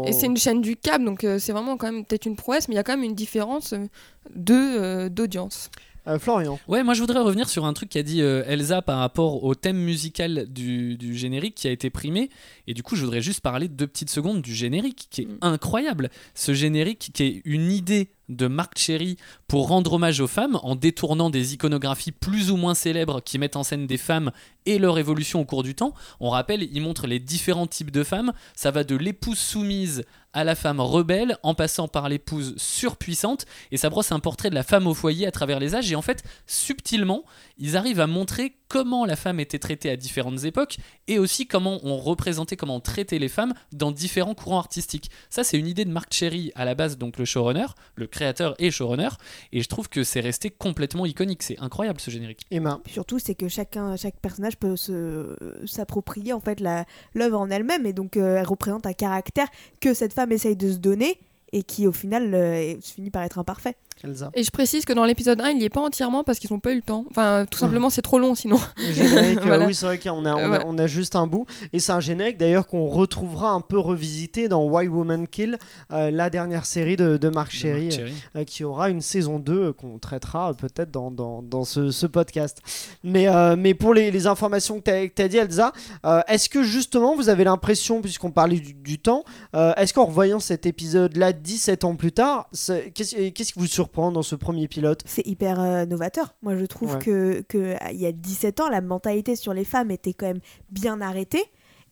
Et, c'est une chaîne du câble, donc euh, c'est vraiment quand même peut-être une prouesse, mais il y a quand même une différence euh, euh, d'audience. Euh, Florian. Ouais, moi je voudrais revenir sur un truc qu'a dit euh, Elsa par rapport au thème musical du, du générique qui a été primé. Et du coup, je voudrais juste parler deux petites secondes du générique qui est Mm. incroyable. Ce générique qui est une idée de Marc Cherry pour rendre hommage aux femmes en détournant des iconographies plus ou moins célèbres qui mettent en scène des femmes et leur évolution au cours du temps. On rappelle, il montre les différents types de femmes. Ça va de l'épouse soumise à la femme rebelle en passant par l'épouse surpuissante et ça brosse un portrait de la femme au foyer à travers les âges et en fait subtilement ils arrivent à montrer comment la femme était traitée à différentes époques et aussi comment on représentait comment on traitait les femmes dans différents courants artistiques ça c'est une idée de Marc Cherry à la base donc le showrunner le créateur et showrunner et je trouve que c'est resté complètement iconique c'est incroyable ce générique Emma. Surtout, c'est que chacun, chaque personnage peut s'approprier en fait l'œuvre en elle-même et donc euh, elle représente un caractère que cette femme essaye de se donner et qui au final euh, finit par être imparfait. Elsa. Et je précise que dans l'épisode 1, il n'y est pas entièrement parce qu'ils n'ont pas eu le temps. Enfin, tout simplement, c'est trop long sinon. Générique, euh, Voilà. oui, c'est vrai qu'on a, on a, Voilà. on a juste un bout. Et c'est un générique d'ailleurs qu'on retrouvera un peu revisité dans Why Woman Kill, euh, la dernière série de, de Marc Cherry. euh, qui aura une saison 2 euh, qu'on traitera euh, peut-être dans, dans, dans ce, ce podcast. Mais, euh, mais pour les, les informations que tu as, dit, Elsa, euh, est-ce que justement vous avez l'impression, puisqu'on parlait du, du temps, euh, est-ce qu'en revoyant cet épisode-là 17 ans plus tard, qu'est-ce qui vous surprend dans ce premier pilote C'est hyper euh, novateur. Moi, je trouve Ouais. que, que euh, il y a 17 ans, la mentalité sur les femmes était quand même bien arrêtée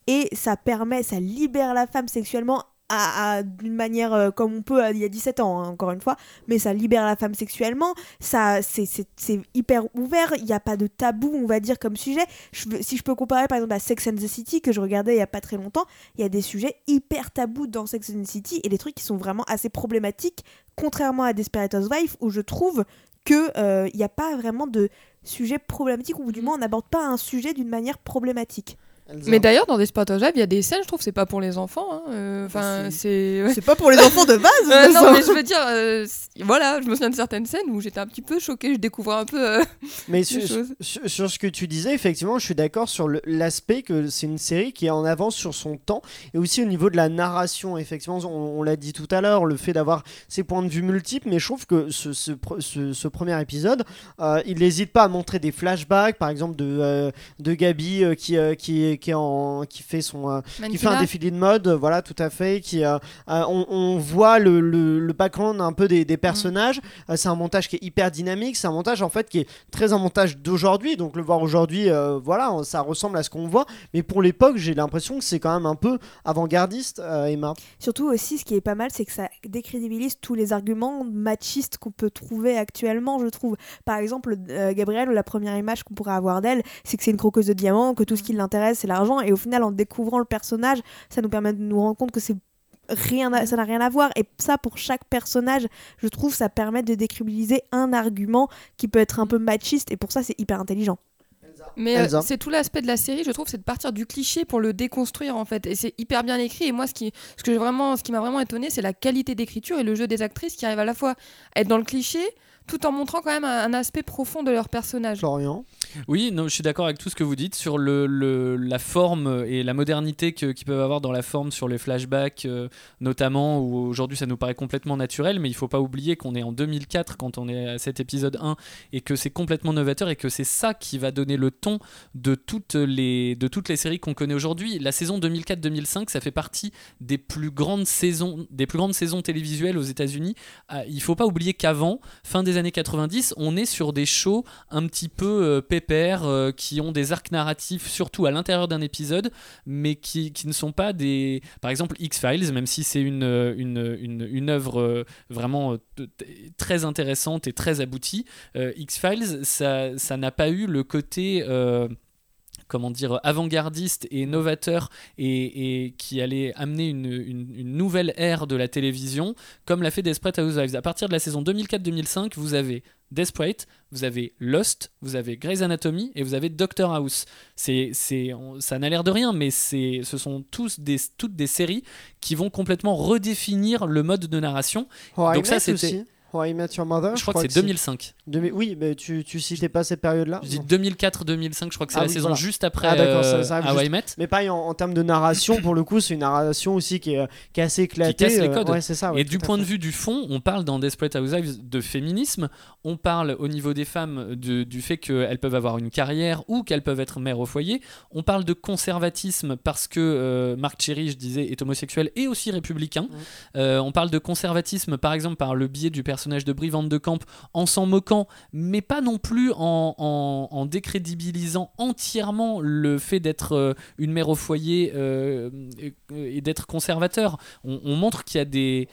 et ça permet, ça libère la femme sexuellement à, à- d'une manière euh, comme on peut il y a 17 ans hein, encore une fois mais ça libère la femme sexuellement ça c'est, c'est, c'est hyper ouvert il n'y a pas de tabou on va dire comme sujet. Je si je peux comparer par exemple à Sex and the City que je regardais il y a pas très longtemps il y a des sujets hyper tabous dans Sex and the City et des trucs qui sont vraiment assez problématiques contrairement à Desperate Housewives où je trouve que euh, il n'y a pas vraiment de sujet problématique ou du moins on n'aborde pas un sujet d'une manière problématique Elsa Mais d'ailleurs, dans des il y a des scènes, je trouve, c'est pas pour les enfants. hein. Euh, Enfin, Si. c'est. c'est pas pour les enfants de base de non, mais je veux dire, euh, voilà, je me souviens de certaines scènes où j'étais un petit peu choquée, je découvrais un peu. euh, Mais sur, sur- sur ce que tu disais, effectivement, je suis d'accord sur l'aspect que c'est une série qui est en avance sur son temps et aussi au niveau de la narration. Effectivement, on, on l'a dit tout à l'heure, le fait d'avoir ces points de vue multiples, mais je trouve que ce, ce pre- ce- ce premier épisode, euh, il n'hésite pas à montrer des flashbacks, par exemple de, de Gabi euh, qui, qui, qui, est en, qui fait son. euh, qui fait un défilé de mode, voilà, tout à fait. Qui, euh, euh, on, on voit le, le, le background un peu des, des personnages. Euh, c'est un montage qui est hyper dynamique. C'est un montage en fait qui est très un montage d'aujourd'hui. Donc le voir aujourd'hui, euh, voilà, ça ressemble à ce qu'on voit. Mais pour l'époque, j'ai l'impression que c'est quand même un peu avant-gardiste, euh, Emma. Surtout aussi, ce qui est pas mal, c'est que ça décrédibilise tous les arguments machistes qu'on peut trouver actuellement, je trouve. Par exemple, euh, Gabrielle, la première image qu'on pourrait avoir d'elle, c'est que c'est une croqueuse de diamants, que tout ce qui l'intéresse, c'est l'argent. Et au final, en découvrant le personnage, ça nous permet de nous rendre compte que c'est rien à- ça n'a rien à voir et ça pour chaque personnage je trouve ça permet de décrédibiliser un argument qui peut être un peu machiste et pour ça c'est hyper intelligent Mais euh, c'est tout l'aspect de la série, je trouve, c'est de partir du cliché pour le déconstruire en fait. Et c'est hyper bien écrit. Et moi, ce qui, ce que j'ai vraiment, ce qui m'a vraiment étonné, c'est la qualité d'écriture et le jeu des actrices qui arrivent à la fois à être dans le cliché, tout en montrant quand même un, un aspect profond de leur personnage. Florian. Oui, non, je suis d'accord avec tout ce que vous dites sur le, le- la forme et la modernité que- qu'ils peuvent avoir dans la forme sur les flashbacks, euh, notamment, où aujourd'hui ça nous paraît complètement naturel, mais il faut pas oublier qu'on est en 2004 quand on est à cet épisode 1 et que c'est complètement novateur et que c'est ça qui va donner le ton de toutes les, de toutes les séries qu'on connaît aujourd'hui. La saison 2004-2005, ça fait partie des plus grandes saisons, des plus grandes saisons télévisuelles aux États-Unis. Ah, il faut pas oublier qu'avant, fin des années 90, on est sur des shows un petit peu euh, pépères euh, qui ont des arcs narratifs surtout à l'intérieur d'un épisode, mais qui, qui ne sont pas des. Par exemple, X-Files, même si c'est une, euh, une, une, une œuvre euh, vraiment très intéressante et très aboutie, X-Files, ça ça n'a pas eu le côté. Comment dire, avant-gardiste et novateur et, et qui allait amener une, une- une nouvelle ère de la télévision, comme l'a fait Desperate Housewives. À partir de la saison 2004-2005, vous avez Desperate, vous avez Lost, vous avez Grey's Anatomy et vous avez Doctor House. C'est, c'est, on- ça n'a l'air de rien, mais c'est, ce sont tous des, toutes des séries qui vont complètement redéfinir le mode de narration. I Donc ça, c'était- aussi. I Met Your Mother. je crois que c'est 2005. 2000 Oui, mais tu, tu citais pas cette période-là Je dis Non. 2004-2005, je crois que c'est Ah la oui, saison voilà. juste après Ah, d'accord, ça- euh, ça I juste. Met. Mais pareil, en, en termes de narration, pour le coup, c'est une narration aussi qui est, qui est assez éclatée. casse les euh, codes. ouais, ça. ouais, et du à point de vue du fond, on parle dans Desperate Housewives de féminisme, on parle au niveau des femmes de- du fait qu'elles peuvent avoir une carrière ou qu'elles peuvent être mères au foyer, on parle de conservatisme parce que euh, Marc Cherry, je disais, est homosexuel et aussi républicain. Euh, on parle de conservatisme par exemple par le biais du personnage de Brie Van de Camp en s'en moquant, mais pas non plus en, décrédibilisant entièrement le fait d'être euh, une mère au foyer euh, et, d'être conservateur. On, on montre qu'il y a des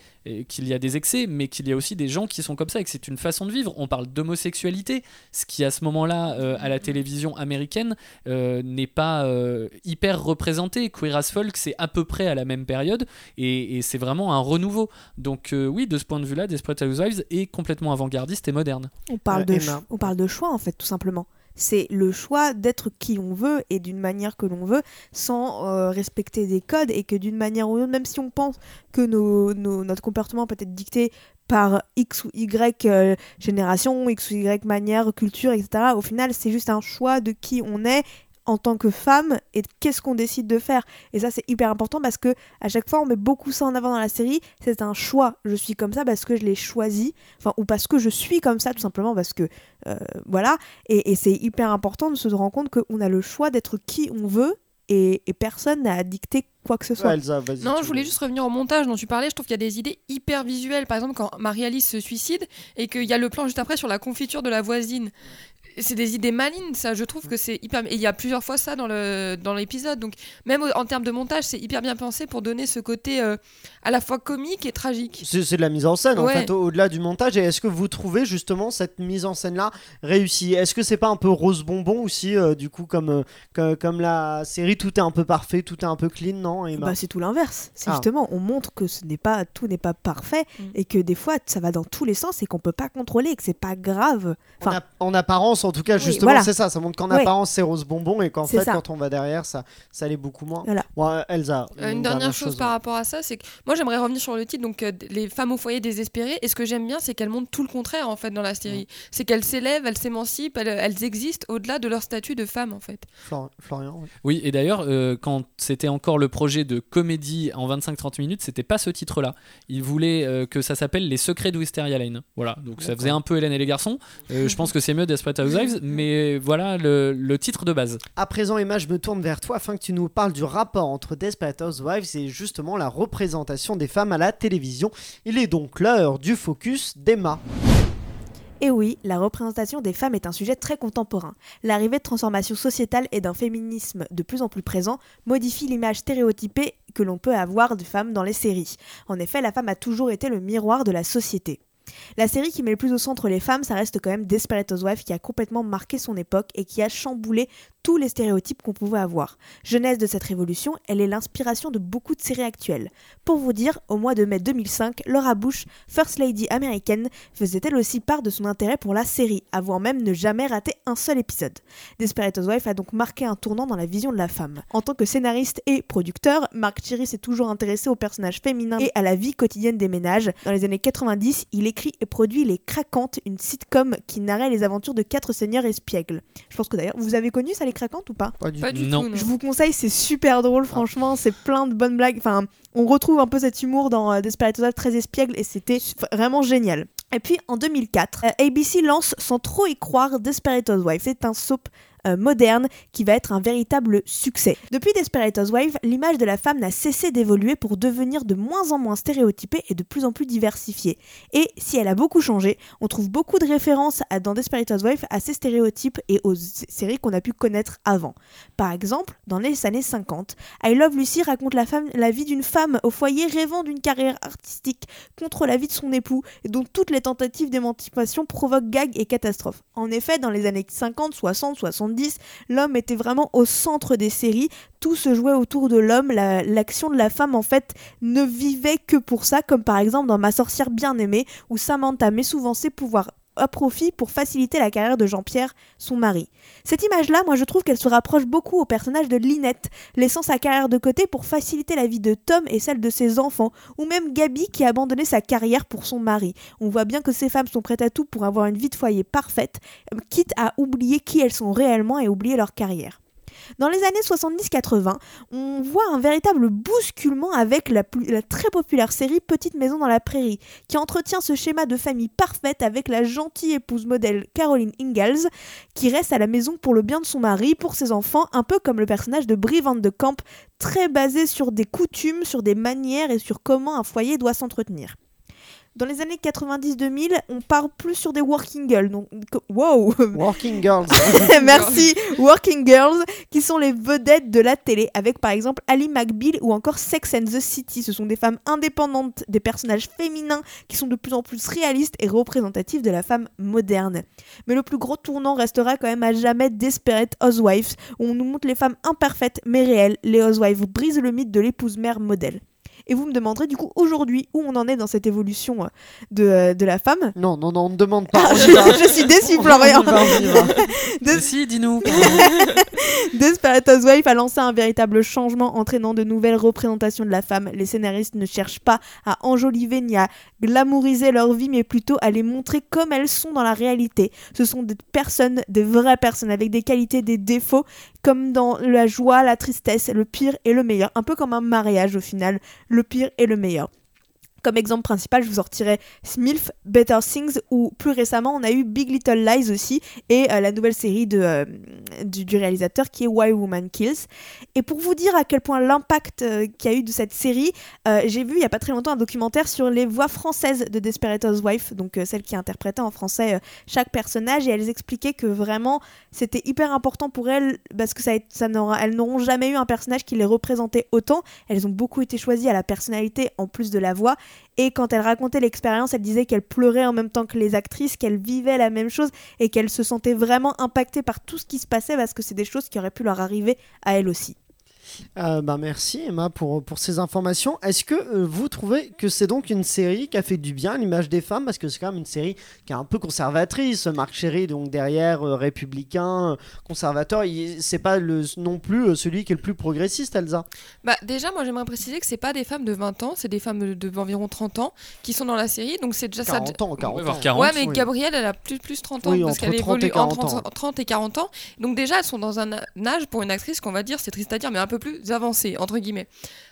qu'il y a des excès, mais qu'il y a aussi des gens qui sont comme ça et que c'est une façon de vivre. On parle d'homosexualité, ce qui à ce moment-là euh, à la télévision américaine euh, n'est pas euh, hyper représenté. Queer as Folk, c'est à peu près à la même période et, et c'est vraiment un renouveau. Donc euh, oui, de ce point de vue-là, Desperate Housewives est complètement avant-gardiste et moderne. On parle, Euh, de on parle de choix en fait, tout simplement. C'est le choix d'être qui on veut et d'une manière que l'on veut sans euh, respecter des codes et que d'une manière ou d'une autre, même si on pense que notre comportement peut être dicté par X ou Y euh, génération, X ou Y manière, culture, etc. Au final, c'est juste un choix de qui on est en tant que femme et de qu'est-ce qu'on décide de faire. Et ça, c'est hyper important parce que à chaque fois, on met beaucoup ça en avant dans la série. C'est un choix. Je suis comme ça parce que je l'ai choisi, enfin, ou parce que je suis comme ça, tout simplement parce que euh, voilà. Et, et c'est hyper important de se rendre compte qu'on a le choix d'être qui on veut et, et personne n'a à dicter quoi que ce soit. Ouais, Elsa, vas-y. Non, je voulais veux- juste revenir au montage dont tu parlais. Je trouve qu'il y a des idées hyper visuelles. Par exemple, quand Marie-Alice se suicide et qu'il y a le plan juste après sur la confiture de la voisine. C'est des idées malines, ça. Je trouve que c'est hyper. Et il y a plusieurs fois ça dans le dans l'épisode. Donc même en termes de montage, c'est hyper bien pensé pour donner ce côté euh, à la fois comique et tragique. C'est de la mise en scène en fait au- au-delà du montage et est-ce que vous trouvez justement cette mise en scène là réussie? Est-ce que c'est pas un peu rose bonbon aussi euh, du coup comme, euh, comme la série tout est un peu parfait, tout est un peu clean non Emma? Bah, c'est tout l'inverse. C'est Ah. justement, on montre que ce n'est pas tout n'est pas parfait Mm. et que des fois ça va dans tous les sens et qu'on peut pas contrôler et que c'est pas grave. en, Enfin, en apparence en tout cas Oui, justement voilà. c'est ça, ça montre qu'en Ouais. apparence c'est rose bonbon et qu'en fait ça. quand on va derrière ça, ça l'est beaucoup moins. Voilà. Bon, euh, Elsa, Euh, une dernière chose par rapport à ça, c'est que moi j'aimerais revenir sur le titre, donc euh, les femmes au foyer désespérées. Et ce que j'aime bien, c'est qu'elles montrent tout le contraire en fait dans la série. C'est qu'elles s'élèvent, elles s'émancipent, elles, elles existent au-delà de leur statut de femme en fait. Flor- Florian ouais. Oui, et d'ailleurs, euh, quand c'était encore le projet de comédie en 25-30 minutes, c'était pas ce titre-là. Ils voulaient euh, que ça s'appelle Les Secrets de Wisteria Lane. Voilà, donc ça faisait un peu Hélène et les garçons. Euh, je pense que c'est mieux Desperate Housewives, mais voilà le, le titre de base. À présent, Emma, je me tourne vers toi afin que tu nous parles du rapport entre Desperate Housewives et justement la représentation des femmes à la télévision. Il est donc l'heure du focus d'Emma. Et oui, la représentation des femmes est un sujet très contemporain. L'arrivée de transformations sociétales et d'un féminisme de plus en plus présent modifie l'image stéréotypée que l'on peut avoir des femmes dans les séries. En effet, la femme a toujours été le miroir de la société. La série qui met le plus au centre les femmes, ça reste quand même Desperate Housewives qui a complètement marqué son époque et qui a chamboulé tous les stéréotypes qu'on pouvait avoir. Jeunesse de cette révolution, elle est l'inspiration de beaucoup de séries actuelles. Pour vous dire, au mois de mai 2005, Laura Bush, First Lady américaine, faisait elle aussi part de son intérêt pour la série, avant même ne jamais rater un seul épisode. Desperate Housewives a donc marqué un tournant dans la vision de la femme. En tant que scénariste et producteur, Mark Cherry s'est toujours intéressé aux personnages féminins et à la vie quotidienne des ménages. Dans les années 90, il écrit et produit Les Craquantes, une sitcom qui narrait les aventures de quatre seigneurs espiègles. Je pense que d'ailleurs, vous avez connu ça, Les Craquantes ou pas? Pas du Pas tout. du Non. tout, non. Je vous conseille, c'est super drôle, franchement, c'est plein de bonnes blagues. Enfin, on retrouve un peu cet humour dans euh, Desperate Housewives très espiègle et c'était vraiment génial. Et puis en 2004, euh, ABC lance sans trop y croire Desperate Housewives. C'est un soap euh, moderne qui va être un véritable succès. Depuis Desperate Housewives, l'image de la femme n'a cessé d'évoluer pour devenir de moins en moins stéréotypée et de plus en plus diversifiée. Et si elle a beaucoup changé, on trouve beaucoup de références dans Desperate Housewives à ces stéréotypes et aux séries qu'on a pu connaître avant. Par exemple, dans les années 50, I Love Lucy raconte la, la vie d'une femme au foyer rêvant d'une carrière artistique contre la vie de son époux et dont toutes les tentatives d'émancipation provoquent gags et catastrophes. En effet, dans les années 50, 60, 70, l'homme était vraiment au centre des séries, tout se jouait autour de l'homme, la- l'action de la femme en fait ne vivait que pour ça, comme par exemple dans Ma sorcière bien aimée, où Samantha met souvent ses pouvoirs à profit pour faciliter la carrière de Jean-Pierre, son mari. Cette image-là, moi je trouve qu'elle se rapproche beaucoup au personnage de Lynette, laissant sa carrière de côté pour faciliter la vie de Tom et celle de ses enfants, ou même Gabi qui a abandonné sa carrière pour son mari. On voit bien que ces femmes sont prêtes à tout pour avoir une vie de foyer parfaite, euh, quitte à oublier qui elles sont réellement et oublier leur carrière. Dans les années 70-80, on voit un véritable bousculement avec la, très populaire série Petite Maison dans la Prairie, qui entretient ce schéma de famille parfaite avec la gentille épouse modèle Caroline Ingalls, qui reste à la maison pour le bien de son mari, pour ses enfants, un peu comme le personnage de Brie de Camp, très basé sur des coutumes, sur des manières et sur comment un foyer doit s'entretenir. Dans les années 90-2000, on part plus sur des working girls. Donc, wow Working Girls. Merci Working Girls, qui sont les vedettes de la télé, avec par exemple Ali McBeal ou encore Sex and the City. Ce sont des femmes indépendantes, des personnages féminins qui sont de plus en plus réalistes et représentatifs de la femme moderne. Mais le plus gros tournant restera quand même à jamais Desperate Housewives, où on nous montre les femmes imparfaites mais réelles. Les Housewives brisent le mythe de l'épouse-mère modèle. Et vous me demanderez du coup aujourd'hui où on en est dans cette évolution euh, de, euh, de la femme? Non, non, non, on ne demande pas. Y je, je suis déçue, On Florian. Des- Si, dis-nous. Desperate Housewives a lancé un véritable changement entraînant de nouvelles représentations de la femme. Les scénaristes ne cherchent pas à enjoliver ni à glamouriser leur vie, mais plutôt à les montrer comme elles sont dans la réalité. Ce sont des personnes, des vraies personnes, avec des qualités, des défauts, comme dans la joie, la tristesse, le pire et le meilleur. Un peu comme un mariage au final, le pire et le meilleur. Comme exemple principal, je vous sortirai Smilf, Better Things, ou plus récemment, on a eu Big Little Lies aussi, et euh, la nouvelle série de, euh, du, réalisateur qui est Why Woman Kills. Et pour vous dire à quel point l'impact euh, qu'il y a eu de cette série, euh, j'ai vu il y a pas très longtemps un documentaire sur les voix françaises de Desperate Housewives, donc celles qui interprétaient en français chaque personnage, et elles expliquaient que vraiment c'était hyper important pour elles parce que ça, elles n'auront jamais eu un personnage qui les représentait autant. Elles ont beaucoup été choisies à la personnalité en plus de la voix. Et quand elle racontait l'expérience, elle disait qu'elle pleurait en même temps que les actrices, qu'elle vivait la même chose et qu'elle se sentait vraiment impactée par tout ce qui se passait parce que c'est des choses qui auraient pu leur arriver à elle aussi. Euh, bah, merci Emma pour, pour ces informations. Est-ce que euh, vous trouvez que c'est donc une série qui a fait du bien à l'image des femmes? Parce que c'est quand même une série qui est un peu conservatrice. Marc Chéry, donc derrière, euh, républicain, euh, conservateur, c'est pas le, non plus euh, celui qui est le plus progressiste, Elsa. Bah déjà, moi j'aimerais préciser que c'est pas des femmes de 20 ans, c'est des femmes de, de environ 30 ans qui sont dans la série, donc c'est déjà ça. 40 ans, 40 Ouais, voire ans. 40. Ouais, mais oui. Gabrielle, elle a plus, plus 30 ans Oui, parce qu'elle 30 et évolue 40 entre ans. 30 et 40 ans. Donc déjà, elles sont dans un âge pour une actrice qu'on va dire, c'est triste à dire, mais un peu plus avancé, entre guillemets.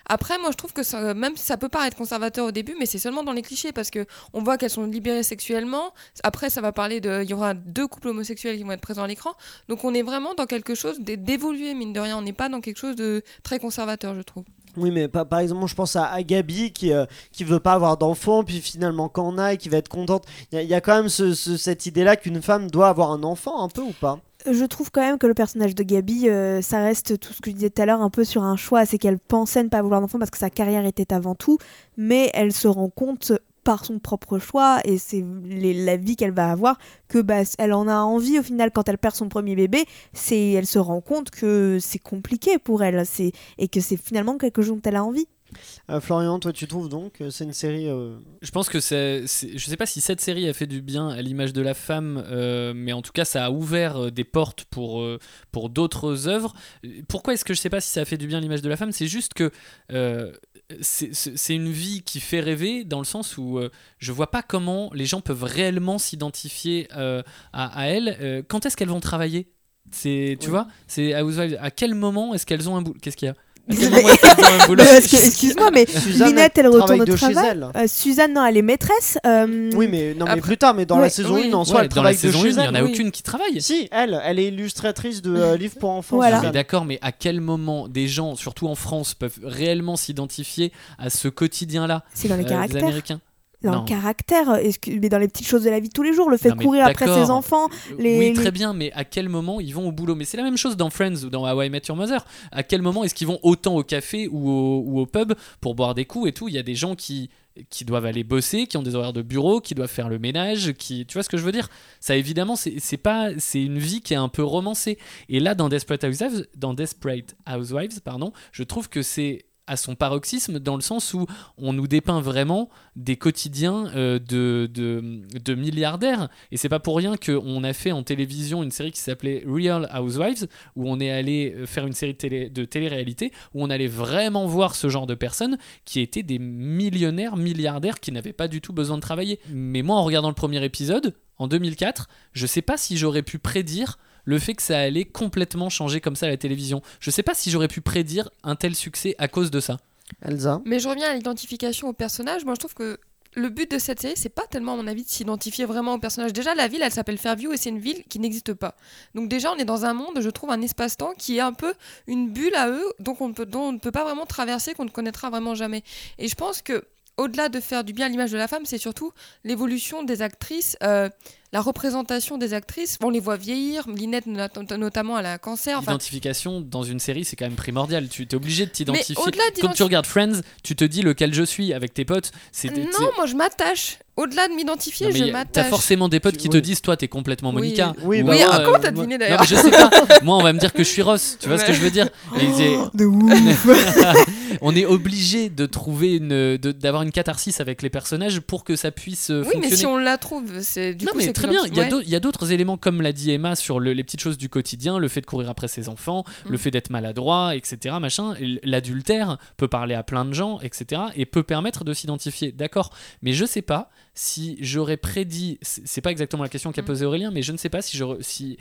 Après, moi je trouve que ça, même si ça peut paraître conservateur au début, mais c'est seulement dans les clichés parce que on voit qu'elles sont libérées sexuellement. Après, ça va parler de. Il y aura deux couples homosexuels qui vont être présents à l'écran. Donc on est vraiment dans quelque chose d'é- d'évolué, mine de rien. On n'est pas dans quelque chose de très conservateur, je trouve. Oui, mais pa- par exemple, je pense à, à Gabi qui, euh, veut pas avoir d'enfant, puis finalement quand a et qui va être contente. Il y, a- quand même ce- ce- cette idée-là qu'une femme doit avoir un enfant, un peu ou pas? Je trouve quand même que le personnage de Gabi, euh, ça reste tout ce que je disais tout à l'heure, un peu sur un choix. C'est qu'elle pensait ne pas vouloir d'enfant parce que sa carrière était avant tout, mais elle se rend compte par son propre choix et c'est la vie qu'elle va avoir que bah, elle en a envie au final quand elle perd son premier bébé c'est elle se rend compte que c'est compliqué pour elle c'est et que c'est finalement quelque chose dont elle a envie Florian, toi, tu trouves donc que c'est une série. euh, Je pense que c'est, je sais pas si cette série a fait du bien à l'image de la femme, euh, mais en tout cas ça a ouvert euh, des portes pour euh, pour d'autres œuvres. Pourquoi est-ce que je sais pas si ça a fait du bien à l'image de la femme? C'est juste que euh, c'est, une vie qui fait rêver dans le sens où euh, je vois pas comment les gens peuvent réellement s'identifier euh, à, à elle. Euh, quand est-ce qu'elles vont travailler? C'est, tu Ouais. vois, c'est. À quel moment est-ce qu'elles ont un boulot Qu'est-ce qu'il y a? Excuse-moi mais Suzanne Linette elle retourne au de chez travail elle. Euh, Suzanne non elle est maîtresse euh, Oui, mais non, mais Après- plus tard, mais dans la saison oui. 1, en soi, Ouais, elle dans la travaille de saison 1, chez il n'y en a oui. aucune qui travaille. Si, elle, elle est illustratrice de euh, livres pour enfants. Voilà. D'accord, mais à quel moment des gens, surtout en France, peuvent réellement s'identifier à ce quotidien-là c'est dans les euh, des caractères Américains? Non. le caractère mais dans les petites choses de la vie de tous les jours le fait Non, de courir après ses enfants Euh, les- Oui, les- très bien, mais à quel moment ils vont au boulot? Mais c'est la même chose dans Friends ou dans How I Met Your Mother. À quel moment est-ce qu'ils vont autant au café ou au, ou au pub pour boire des coups et tout? Il y a des gens qui qui doivent aller bosser, qui ont des horaires de bureau, qui doivent faire le ménage, qui tu vois ce que je veux dire? Ça évidemment c'est c'est pas c'est une vie qui est un peu romancée. Et là dans Desperate Housewives, dans Desperate Housewives pardon, je trouve que c'est à son paroxysme dans le sens où on nous dépeint vraiment des quotidiens euh, de, de, milliardaires et c'est pas pour rien qu'on a fait en télévision une série qui s'appelait Real Housewives où on est allé euh, faire une série de, télé, de télé-réalité où on allait vraiment voir ce genre de personnes qui étaient des millionnaires, milliardaires qui n'avaient pas du tout besoin de travailler. Mais moi en regardant le premier épisode en 2004, je sais pas si j'aurais pu prédire le fait que ça allait complètement changer comme ça à la télévision. Je sais pas si j'aurais pu prédire un tel succès à cause de ça. Elsa. Mais je reviens à l'identification au personnage. Moi, je trouve que le but de cette série, c'est pas tellement, à mon avis, de s'identifier vraiment au personnage. Déjà, la ville, elle s'appelle Fairview et c'est une ville qui n'existe pas. Donc, déjà, on est dans un monde, je trouve, un espace-temps qui est un peu une bulle à eux, donc on ne peut, dont on ne peut pas vraiment traverser, qu'on ne connaîtra vraiment jamais. Et je pense que. Au-delà de faire du bien à l'image de la femme, c'est surtout l'évolution des actrices, euh, la représentation des actrices. On les voit vieillir, Linette not- notamment, elle a un cancer. Enfin, L'identification dans une série, c'est quand même primordial. Tu es obligé de t'identifier. au-delà Quand tu regardes Friends, tu te dis lequel je suis avec tes potes. C'est non, moi je m'attache. Au-delà de m'identifier, je a- T'as m'attache. forcément des potes qui te disent toi t'es complètement. Monica. Oui, Ou bah Oui, ah, comment euh, t'as moi- deviné, Non, d'ailleurs mais je sais pas. Moi on va me dire que je suis Ross. Tu vois ce que je veux dire? Et c'est- de ouf On est obligé de trouver une, d'avoir une catharsis avec les personnages pour que ça puisse euh, Oui, mais si on la trouve, c'est du non coup c'est très bien, il y a ouais. d'autres éléments comme l'a dit Emma sur le- les petites choses du quotidien, le fait de courir après ses enfants, le Mm. fait d'être maladroit, etc. Machin, l'adultère peut parler à plein de gens, etc. Et peut permettre de s'identifier, d'accord. Mais je sais pas si j'aurais prédit, c'est pas exactement la question qu'a Mm. posée Aurélien, mais je ne sais pas si,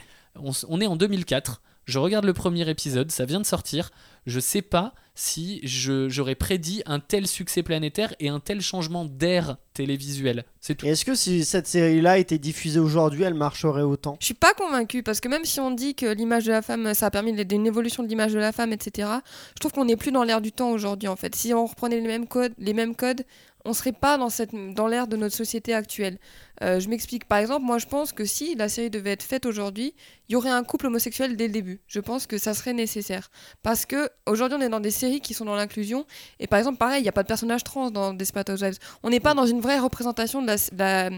on est en 2004, je regarde le premier épisode, ça vient de sortir, je sais pas si j'aurais prédit un tel succès planétaire et un tel changement d'air télévisuel. C'est tout. Est-ce que si cette série-là était diffusée aujourd'hui, elle marcherait autant? Je suis pas convaincue parce que même si on dit que l'image de la femme, ça a permis d'une évolution de l'image de la femme, etc. Je trouve qu'on n'est plus dans l'ère du temps aujourd'hui en fait. Si on reprenait les mêmes codes, les mêmes codes, on serait pas dans cette dans l'ère de notre société actuelle. Euh, je m'explique. Par exemple, moi je pense que si la série devait être faite aujourd'hui, il y aurait un couple homosexuel dès le début. Je pense que ça serait nécessaire parce que aujourd'hui on est dans des séries qui sont dans l'inclusion et par exemple pareil, il n'y a pas de personnage trans dans Desperate Housewives. On n'est pas dans une vraie représentation de la, de la,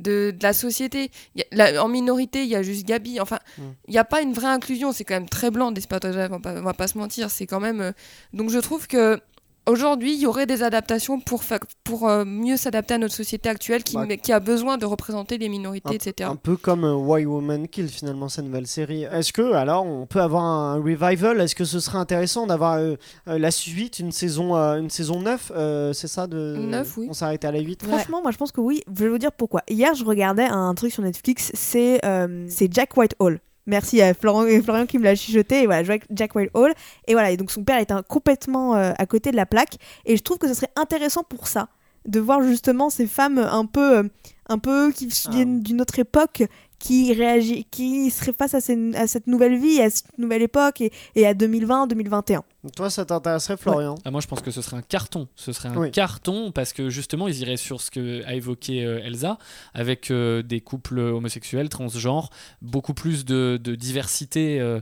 de, de la société. Il y a- la- en minorité, il y a juste Gabi. Enfin, Mm. il n'y a pas une vraie inclusion. C'est quand même très blanc Desperate Housewives, on va pas, on va pas se mentir. C'est quand même. euh, Donc je trouve que aujourd'hui, il y aurait des adaptations pour, fa- pour euh, mieux s'adapter à notre société actuelle qui, Bah, qui a besoin de représenter les minorités, etc. Un peu comme euh, Why Woman Kill finalement cette nouvelle série. Est-ce que alors on peut avoir un revival? Est-ce que ce serait intéressant d'avoir euh, la suite, une saison, euh, une saison 9 euh, C'est ça de Neuf, oui. On s'arrête à la 8 Franchement, moi je pense que oui. Je vais vous dire pourquoi. Hier, je regardais un truc sur Netflix, c'est euh, c'est Jack Whitehall. Merci à Florent, euh, Florian qui me l'a chuchoté. Et voilà, Jack- Whitehall. Et voilà, et donc son père est un, complètement euh, à côté de la plaque. Et je trouve que ce serait intéressant pour ça, de voir justement ces femmes un peu, euh, un peu qui Ah. viennent d'une autre époque, qui réagit, qui serait face à, ces- à cette nouvelle vie, à cette nouvelle époque et, et à 2020-2021. Toi, ça t'intéresserait, Florian Ah, moi, je pense que ce serait un carton. Ce serait un Oui. carton parce que justement, ils iraient sur ce que a évoqué euh, Elsa, avec euh, des couples homosexuels, transgenres, beaucoup plus de, de diversité euh,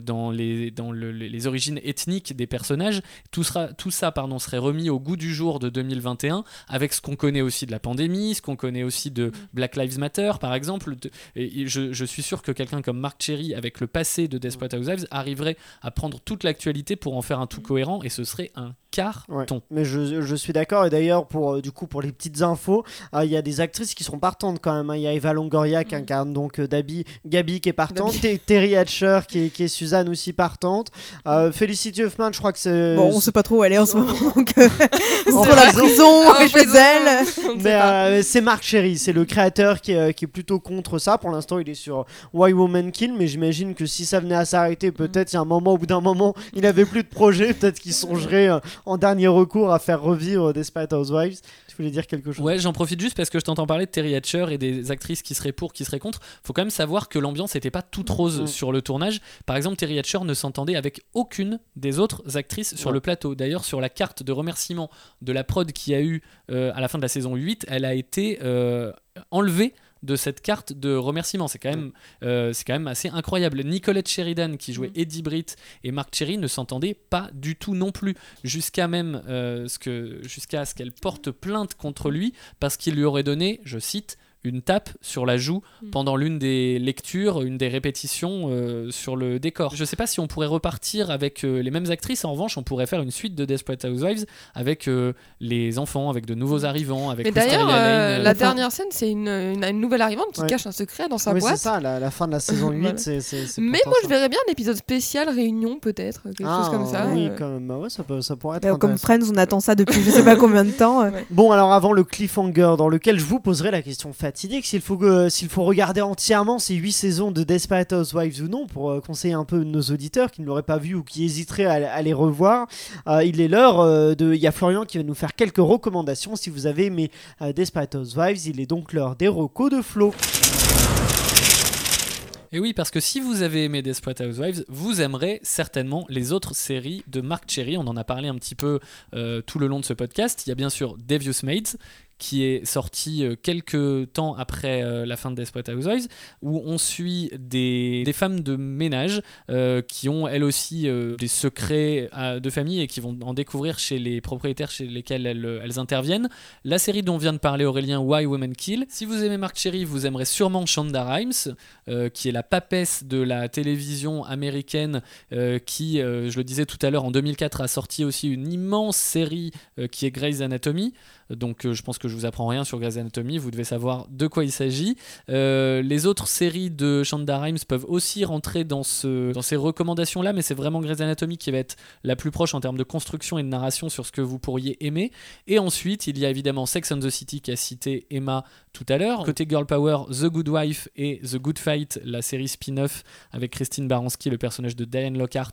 dans, les, dans le- les les origines ethniques des personnages. Tout, sera, tout ça pardon, serait remis au goût du jour de 2021 avec ce qu'on connaît aussi de la pandémie, ce qu'on connaît aussi de Black Lives Matter, par exemple. Et je, je suis sûr que quelqu'un comme Mark Cherry, avec le passé de Desperate Housewives, arriverait à prendre toute l'actualité pour en faire un tout cohérent et ce serait un Ouais. carton. Mais je, je suis d'accord et d'ailleurs pour euh, du coup pour les petites infos, euh, il y a des actrices qui sont partantes quand même. hein. Il y a Eva Longoria qui Mm. incarne donc euh, Dabi, Gabi qui est partante, Terry Hatcher qui est, qui est Suzanne aussi partante, euh, Felicity Huffman je crois que c'est Bon, on sait pas trop où elle est en ce moment, donc euh, En sur la prison. Ah, chez elle. Mais euh, c'est Mark Cherry, c'est le créateur qui est, qui est plutôt contre ça. Pour l'instant, il est sur Why Woman Kill, mais j'imagine que si ça venait à s'arrêter, peut-être il y a un moment, au bout d'un moment, il n'avait plus de projet. Peut-être qu'il songerait euh, en dernier recours à faire revivre Desperate Housewives. Tu voulais dire quelque chose? Ouais, j'en profite juste parce que je t'entends parler de Terry Hatcher et des actrices qui seraient pour, qui seraient contre. Faut quand même savoir que l'ambiance n'était pas toute rose Mm. sur le tournage. Par exemple, Terry Hatcher ne s'entendait avec aucune des autres actrices sur Ouais. le plateau. D'ailleurs, sur la carte de remerciement de la prod qui a eu euh, à la fin de la saison 8, elle a été euh, enlevée de cette carte de remerciement. C'est quand même, euh, c'est quand même assez incroyable. Nicolette Sheridan qui jouait Mm. Eddie Britt et Mark Cherry ne s'entendaient pas du tout non plus, jusqu'à même euh, ce que, jusqu'à ce qu'elle porte plainte contre lui parce qu'il lui aurait donné, je cite, une tape sur la joue Mm. pendant l'une des lectures, une des répétitions euh, sur le décor. Je sais pas si on pourrait repartir avec euh, les mêmes actrices. En revanche, on pourrait faire une suite de Desperate Housewives avec euh, les enfants, avec de nouveaux arrivants, avec Mais d'ailleurs, la enfin- dernière scène, c'est une, une, une nouvelle arrivante qui Ouais. cache un secret dans sa Oui, c'est boîte. ça, la, la fin de la saison 8, Voilà. c'est. c'est- c'est Mais moi, ça. je verrais bien un épisode spécial réunion, peut-être, quelque Ah, chose comme ça. Oui, euh. quand même. Bah ouais, ça, peut, ça pourrait être. Comme. Friends, on attend ça depuis je sais pas combien de temps. Bon, alors avant le cliffhanger, dans lequel je vous poserai la question fatidique, s'il faut, faut regarder entièrement ces 8 saisons de Desperate Housewives ou non, pour euh, conseiller un peu nos auditeurs qui ne l'auraient pas vu ou qui hésiteraient à, les revoir, euh, il est l'heure euh, de... Il y a Florian qui va nous faire quelques recommandations. Si vous avez aimé Desperate Housewives, il est donc l'heure des recos de Flo. Et oui, parce que si vous avez aimé Desperate Housewives, vous aimerez certainement les autres séries de Mark Cherry. On en a parlé un petit peu tout le long de ce podcast. Il y a bien sûr Devious Maids qui est sorti euh, quelques temps après euh, la fin de Desperate Housewives, où on suit des, femmes de ménage euh, qui ont elles aussi des secrets de famille et qui vont en découvrir chez les propriétaires chez lesquels elles, interviennent. La série dont vient de parler Aurélien, Why Women Kill. Si vous aimez Mark Cherry, vous aimerez sûrement Shonda Rhimes, qui est la papesse de la télévision américaine, qui, je le disais tout à l'heure, en 2004 a sorti aussi une immense série qui est Grey's Anatomy. Donc euh, je pense que je vous apprends rien sur Grey's Anatomy, vous devez savoir de quoi il s'agit. Euh, les autres séries de Shonda Rhimes peuvent aussi rentrer dans, ce, dans ces recommandations-là, mais c'est vraiment Grey's Anatomy qui va être la plus proche en termes de construction et de narration sur ce que vous pourriez aimer. Et ensuite, il y a évidemment Sex and the City qui a cité Emma tout à l'heure. Côté Girl Power, The Good Wife et The Good Fight, la série spin-off avec Christine Baranski, le personnage de Diane Lockhart,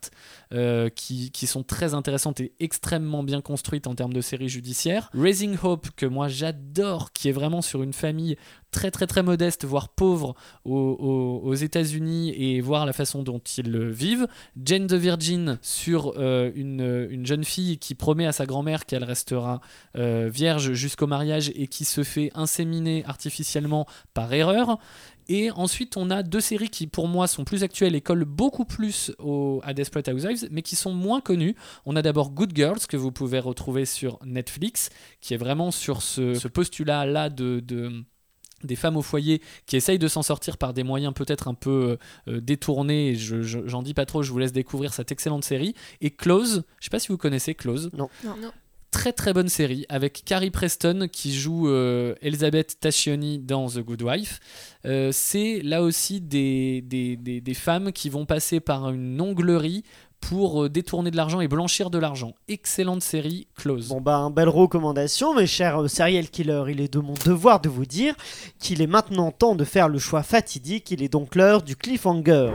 euh, qui, sont très intéressantes et extrêmement bien construites en termes de série judiciaire. Raising Hope, que moi j'adore, qui est vraiment sur une famille très très très modeste, voire pauvre aux, États-Unis et voir la façon dont ils vivent. Jane the Virgin sur euh, une, une jeune fille qui promet à sa grand-mère qu'elle restera euh, vierge jusqu'au mariage et qui se fait inséminer artificiellement par erreur. Et ensuite, on a deux séries qui, pour moi, sont plus actuelles et collent beaucoup plus au- à Desperate Housewives, mais qui sont moins connues. On a d'abord Good Girls, que vous pouvez retrouver sur Netflix, qui est vraiment sur ce, ce postulat-là de- de des femmes au foyer qui essayent de s'en sortir par des moyens peut-être un peu euh, détournés. et Je, je- j'en dis pas trop, je vous laisse découvrir cette excellente série. Et Close, je sais pas si vous connaissez Close. Non. Non. Très très bonne série avec Carrie Preston qui joue euh, Elizabeth Tascioni dans The Good Wife. Euh, c'est là aussi des, des, des- femmes qui vont passer par une onglerie pour euh, détourner de l'argent et blanchir de l'argent. Excellente série, Close. Bon bah, belle recommandation, mes chers euh, serial killers. Il est de mon devoir de vous dire qu'il est maintenant temps de faire le choix fatidique. Il est donc l'heure du cliffhanger.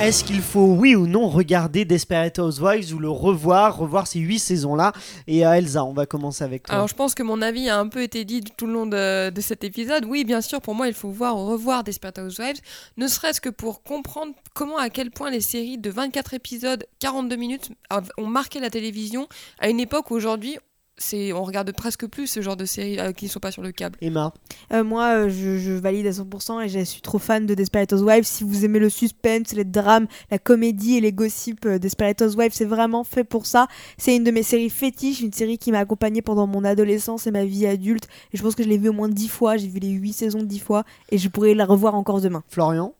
Est-ce qu'il faut, oui ou non, regarder Desperate Housewives ou le revoir, revoir ces huit saisons-là Et euh, Elsa, on va commencer avec toi. Alors je pense que mon avis a un peu été dit tout le long de, cet épisode. Oui, bien sûr, pour moi, il faut voir ou revoir Desperate Housewives, ne serait-ce que pour comprendre comment, à quel point les séries de 24 épisodes, 42 minutes, ont marqué la télévision à une époque où aujourd'hui, c'est, on regarde presque plus ce genre de séries euh, qui ne sont pas sur le câble. Emma, Euh, moi, euh, je, je valide à 100% et je suis trop fan de Desperate Housewives. Si vous aimez le suspense, les drames, la comédie et les gossips, euh, Desperate Housewives, c'est vraiment fait pour ça. C'est une de mes séries fétiches, une série qui m'a accompagnée pendant mon adolescence et ma vie adulte. Et je pense que je l'ai vue au moins 10 fois. J'ai vu les 8 saisons 10 fois et je pourrais la revoir encore demain. Florian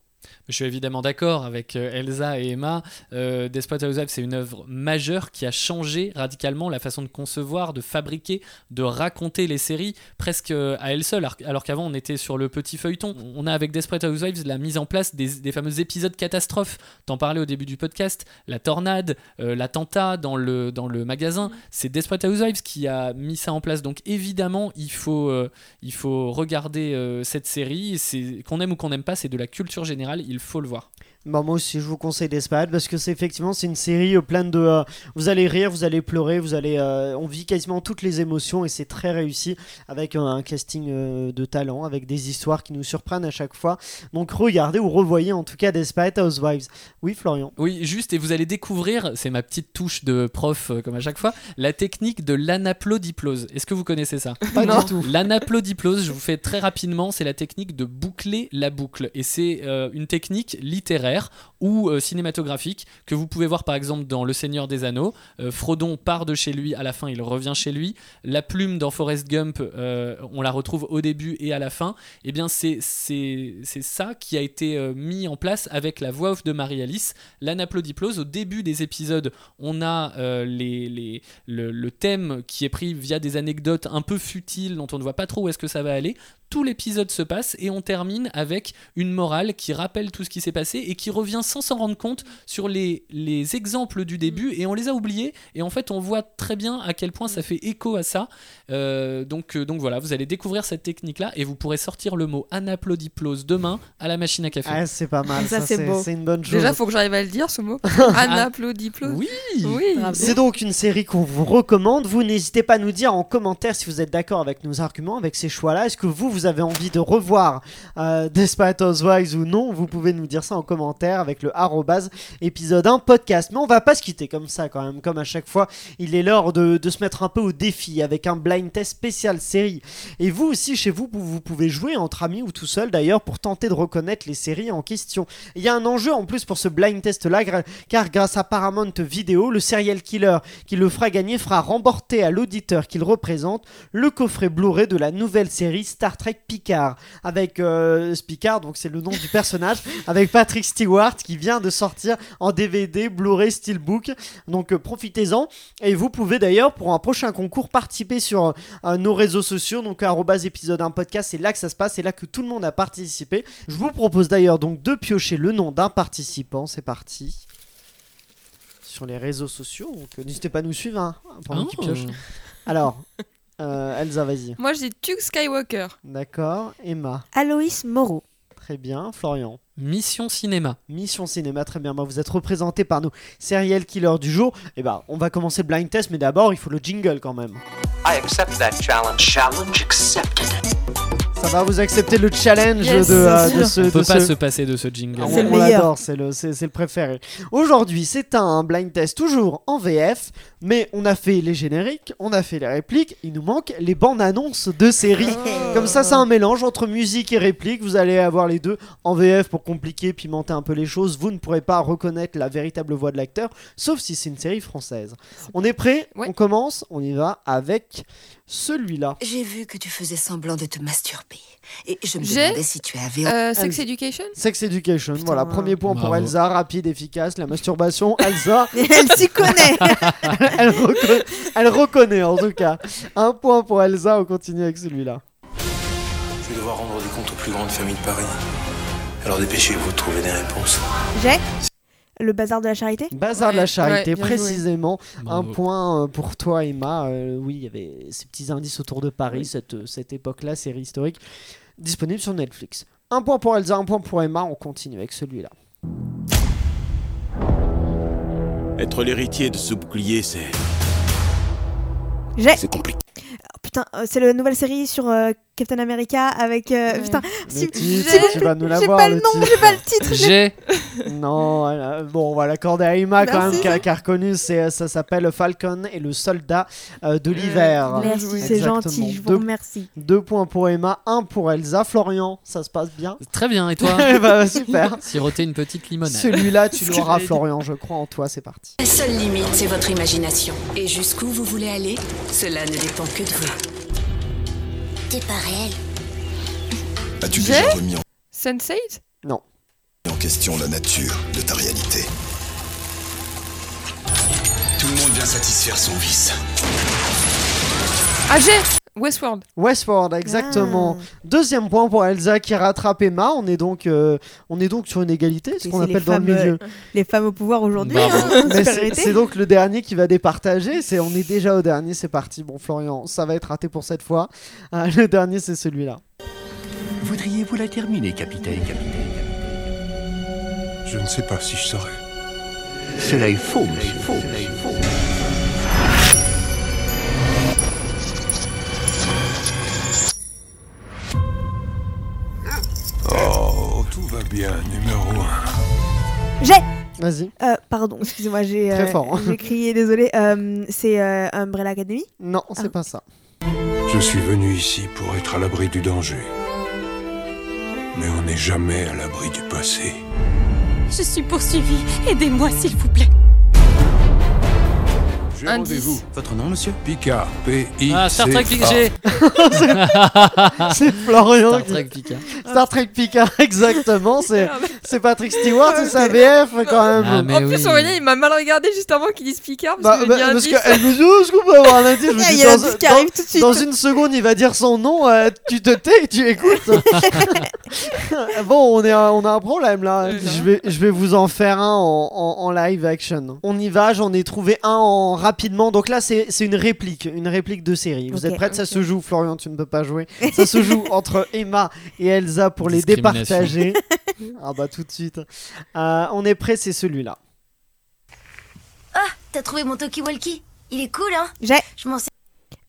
Je suis évidemment d'accord avec euh, Elsa et Emma. Euh, Desperate Housewives, c'est une œuvre majeure qui a changé radicalement la façon de concevoir, de fabriquer, de raconter les séries presque euh, à elle seule. alors- qu'avant, on était sur le petit feuilleton. On a avec Desperate Housewives la mise en place des, des fameux épisodes catastrophes. T'en parlais au début du podcast. La tornade, euh, l'attentat dans le, magasin. C'est Desperate Housewives qui a mis ça en place. Donc évidemment, il faut, il faut regarder cette série. Qu'on aime ou qu'on n'aime pas, c'est de la culture générale. Il faut le voir. Bah, moi aussi, je vous conseille Desperate parce que c'est effectivement c'est une série euh, pleine de. euh, vous allez rire, vous allez pleurer, vous allez. euh, on vit quasiment toutes les émotions et c'est très réussi avec un, un casting euh, de talent, avec des histoires qui nous surprennent à chaque fois. Donc regardez ou revoyez en tout cas Desperate Housewives. Oui, Florian. Oui, juste, et vous allez découvrir, c'est ma petite touche de prof, euh, comme à chaque fois, la technique de l'anaplodiplose. Est-ce que vous connaissez ça? Pas Non. du tout. L'anaplodiplose, je vous fais très rapidement, c'est la technique de boucler la boucle. Et c'est euh, une technique littéraire ou euh, cinématographique que vous pouvez voir par exemple dans Le Seigneur des Anneaux. Euh, Frodon part de chez lui, à la fin il revient chez lui. La plume dans Forrest Gump, euh, on la retrouve au début et à la fin. Et bien c'est ça qui a été euh, mis en place avec la voix off de Marie-Alice. L'anaplodiplose, au début des épisodes, on a les, les, le, le thème qui est pris via des anecdotes un peu futiles dont on ne voit pas trop où est-ce que ça va aller. Tout l'épisode se passe et on termine avec une morale qui rappelle tout ce qui s'est passé et qui revient sans s'en rendre compte sur les, les exemples du début et on les a oubliés et en fait on voit très bien à quel point ça fait écho à ça. Euh, donc, euh, donc voilà, vous allez découvrir cette technique là et vous pourrez sortir le mot anaplodiplose demain à la machine à café. Ah, c'est pas mal. Ça, Ça, c'est beau. c'est une bonne chose. Déjà, faut que j'arrive à le dire ce mot. Anaplodiplose. oui Oui. C'est donc une série qu'on vous recommande. Vous n'hésitez pas à nous dire en commentaire si vous êtes d'accord avec nos arguments, avec ces choix-là. Est-ce que vous, vous avez envie de revoir euh, Desperate Housewives ou non Vous pouvez nous dire ça en commentaire avec le arrobase épisode 1 podcast. Mais on va pas se quitter comme ça quand même. Comme à chaque fois, il est l'heure de, de se mettre un peu au défi avec un blind test spécial série. Et vous aussi, chez vous, vous pouvez jouer entre amis ou tout seul d'ailleurs pour tenter de reconnaître les séries en question. Il y a un enjeu en plus pour ce blind test là, car grâce à Paramount Vidéo, le serial killer qui le fera gagner fera remporter à l'auditeur qu'il représente le coffret Blu-ray de la nouvelle série Star Trek Picard. Avec euh, Picard, donc c'est le nom du personnage, avec Patrick Stewart qui vient de sortir en DVD, Blu-ray, Steelbook. Donc euh, profitez-en. Et vous pouvez d'ailleurs pour un prochain concours participer sur euh, nos réseaux sociaux, donc épisode 1 podcast, c'est là que ça se passe, c'est là que tout le monde a participé. Je vous propose d'ailleurs donc de piocher le nom d'un participant, c'est parti. Sur les réseaux sociaux, donc euh, n'hésitez pas à nous suivre hein, pendant pioche. Alors, euh, Elsa, vas-y. Moi, j'ai Tug Skywalker. D'accord, Emma, Aloïs Moreau. très bien, Florian. Mission cinéma. Mission cinéma, très bien. Bah, vous êtes représenté par nos serial killers du jour. Et bah, on va commencer le blind test, mais d'abord, il faut le jingle quand même. I accept that challenge. Challenge accepted. Ça va, vous accepter le challenge Yes, de, euh, de ce. On de peut pas ce- se passer de ce jingle. Ah, C'est on le meilleur. l'adore, c'est le, c'est, le préféré. Aujourd'hui, c'est un blind test toujours en VF, mais on a fait les génériques, on a fait les répliques, il nous manque les bandes annonces de séries. Comme ça, c'est un mélange entre musique et réplique. Vous allez avoir les deux en VF pour compliquer, pimenter un peu les choses. Vous ne pourrez pas reconnaître la véritable voix de l'acteur, sauf si c'est une série française. On est prêt Ouais. On commence On y va avec celui-là. J'ai vu que tu faisais semblant de te masturber. Et je me J'ai- demandais si tu avais... Euh, Sex. Education? Sex Education, Putain. voilà, premier point pour. Elsa, rapide, efficace, la masturbation, Elsa, Elle s'y connaît. elle, reconnaît, elle reconnaît en tout cas. Un point pour Elsa, on continue avec celui-là. Je vais devoir rendre des comptes aux plus grandes familles de Paris. Alors dépêchez-vous de trouver des réponses. J'ai? Le bazar de la charité. Bazar de la charité, ouais, précisément. Bravo. Un point euh, pour toi, Emma. Euh, oui, il y avait ces petits indices autour de Paris, cette, euh, cette époque-là, série historique, disponible sur Netflix. Un point pour Elsa, un point pour Emma. On continue avec celui-là. Être l'héritier de ce bouclier, c'est. J'ai. C'est compliqué. Oh, putain, c'est la nouvelle série sur euh, Captain America avec. euh, Ouais. Putain, Le si, titre, vous tu vas nous j'ai pas le le nom, j'ai pas le titre. j'ai- J'ai. Non, euh, bon, on va l'accorder à Emma quand même, qui a, qui a reconnu. C'est, ça s'appelle Falcon et le soldat euh, de l'hiver. Bien Merci, c'est gentil, je vous Deux- remercie. Deux points pour Emma, un pour Elsa. Florian, ça se passe bien? Très bien, et toi? Eh bah, Super. Siroter une petite limonade. Celui-là, tu l'auras. Florian. Je crois en toi. C'est parti. La seule limite, c'est votre imagination. Et jusqu'où vous voulez aller, cela ne dépend que de vous. Pas réel. As-tu déjà remis en, Sense8 en question la nature de ta réalité? Tout le monde vient satisfaire son vice. Ah, j'ai Westworld. Westworld, exactement. Ah. Deuxième point pour Elsa qui rattrape Emma. On est donc, euh, on est donc sur une égalité, ce qu'on appelle dans le milieu. Les femmes au pouvoir aujourd'hui. Bravo. hein, c'est donc le dernier qui va départager. C'est, on est déjà au dernier, c'est parti. Bon, Florian, ça va être raté pour cette fois. Euh, le dernier, c'est celui-là. Voudriez-vous la terminer, capitaine, capitaine Je ne sais pas si je saurais. Cela est faux, monsieur. Faux, cela est faux. Oh, tout va bien, numéro un. J'ai Vas-y. Euh, pardon, excusez-moi, j'ai Très euh, fort, hein. j'ai crié, désolé. Euh, c'est euh, Umbrella Academy. Non, c'est Ah. pas ça. Je suis venu ici pour être à l'abri du danger. Mais on n'est jamais à l'abri du passé. Je suis poursuivi. Aidez-moi, s'il vous plaît. Indice. rendez-vous. Votre nom, monsieur? Picard, P-I-C-A. Ah, Star Trek Picard. C'est Florian. Star Trek Picard. Star Trek Picard, exactement. C'est, Patrick Stewart, c'est sa. VF quand même. Ah, mais en plus, oui. Aurélien, il m'a mal regardé juste avant qu'il dise Picard. Bah, Parce que bah, lui ai parce dit qu'elle me dit, oh, est-ce qu'on peut avoir un indice Je me dis, Il y a dans- l'indice qui dans- arrive tout de suite. Dans une seconde, il va dire son nom, euh, tu te tais et tu écoutes. bon, on, est, on a un problème là. Je vais, je vais vous en faire un en, en- en live action. On y va, j'en ai trouvé un en rapidement. Donc là, c'est c'est une réplique, une réplique de série. Vous êtes prêtes Ça ok. se joue, Florian, tu ne peux pas jouer. Ça se joue entre Emma et Elsa pour les départager. ah bah tout de suite. Euh, on est prêt, c'est celui-là. Ah, t'as trouvé mon Talkie-Walkie Il est cool, hein? J'ai Je m'en sais.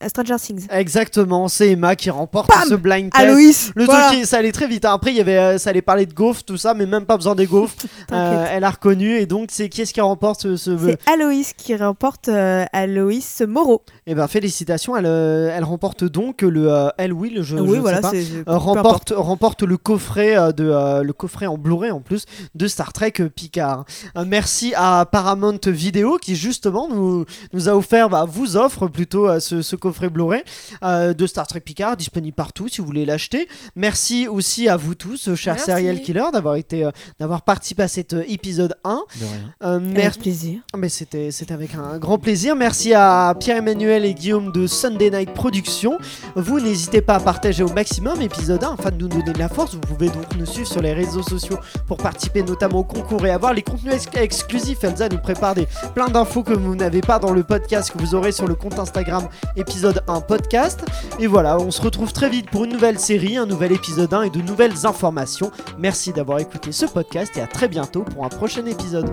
Stranger Things. Exactement, c'est Emma qui remporte Bam ce blind test. Aloïs Le voilà. truc, ça allait très vite. hein. Après, il y avait, euh, ça allait parler de gaufres, tout ça, mais même pas besoin des gaufres. Euh, elle a reconnu, et donc c'est qui est-ce qui remporte ce, ce... C'est Aloïs qui remporte euh, Aloïs Moreau. Eh ben félicitations, elle, euh, elle remporte donc le, euh, elle oui, le jeu, je oui, ne voilà, sais pas. remporte, remporte le coffret de le coffret en Blu-ray en plus de Star Trek Picard. Merci à Paramount Video qui justement nous, nous a offert, bah, vous offre plutôt ce, ce coffret Blu-ray euh, de Star Trek Picard disponible partout si vous voulez l'acheter. Merci aussi à vous tous, euh, chers Merci. serial killers, d'avoir été euh, d'avoir participé à cet euh, épisode 1. De rien. Euh, Avec merci. plaisir. Mais c'était c'était avec un grand plaisir. Merci à Pierre-Emmanuel et Guillaume de Sunday Night Productions. Vous n'hésitez pas à partager au maximum épisode 1 afin de nous donner de la force. Vous pouvez donc nous suivre sur les réseaux sociaux pour participer notamment au concours et avoir les contenus ex- exclusifs. Elsa nous prépare des, plein d'infos que vous n'avez pas dans le podcast que vous aurez sur le compte Instagram épisode 1 podcast. Et voilà, on se retrouve très vite pour une nouvelle série, un nouvel épisode 1 et de nouvelles informations. Merci d'avoir écouté ce podcast et à très bientôt pour un prochain épisode.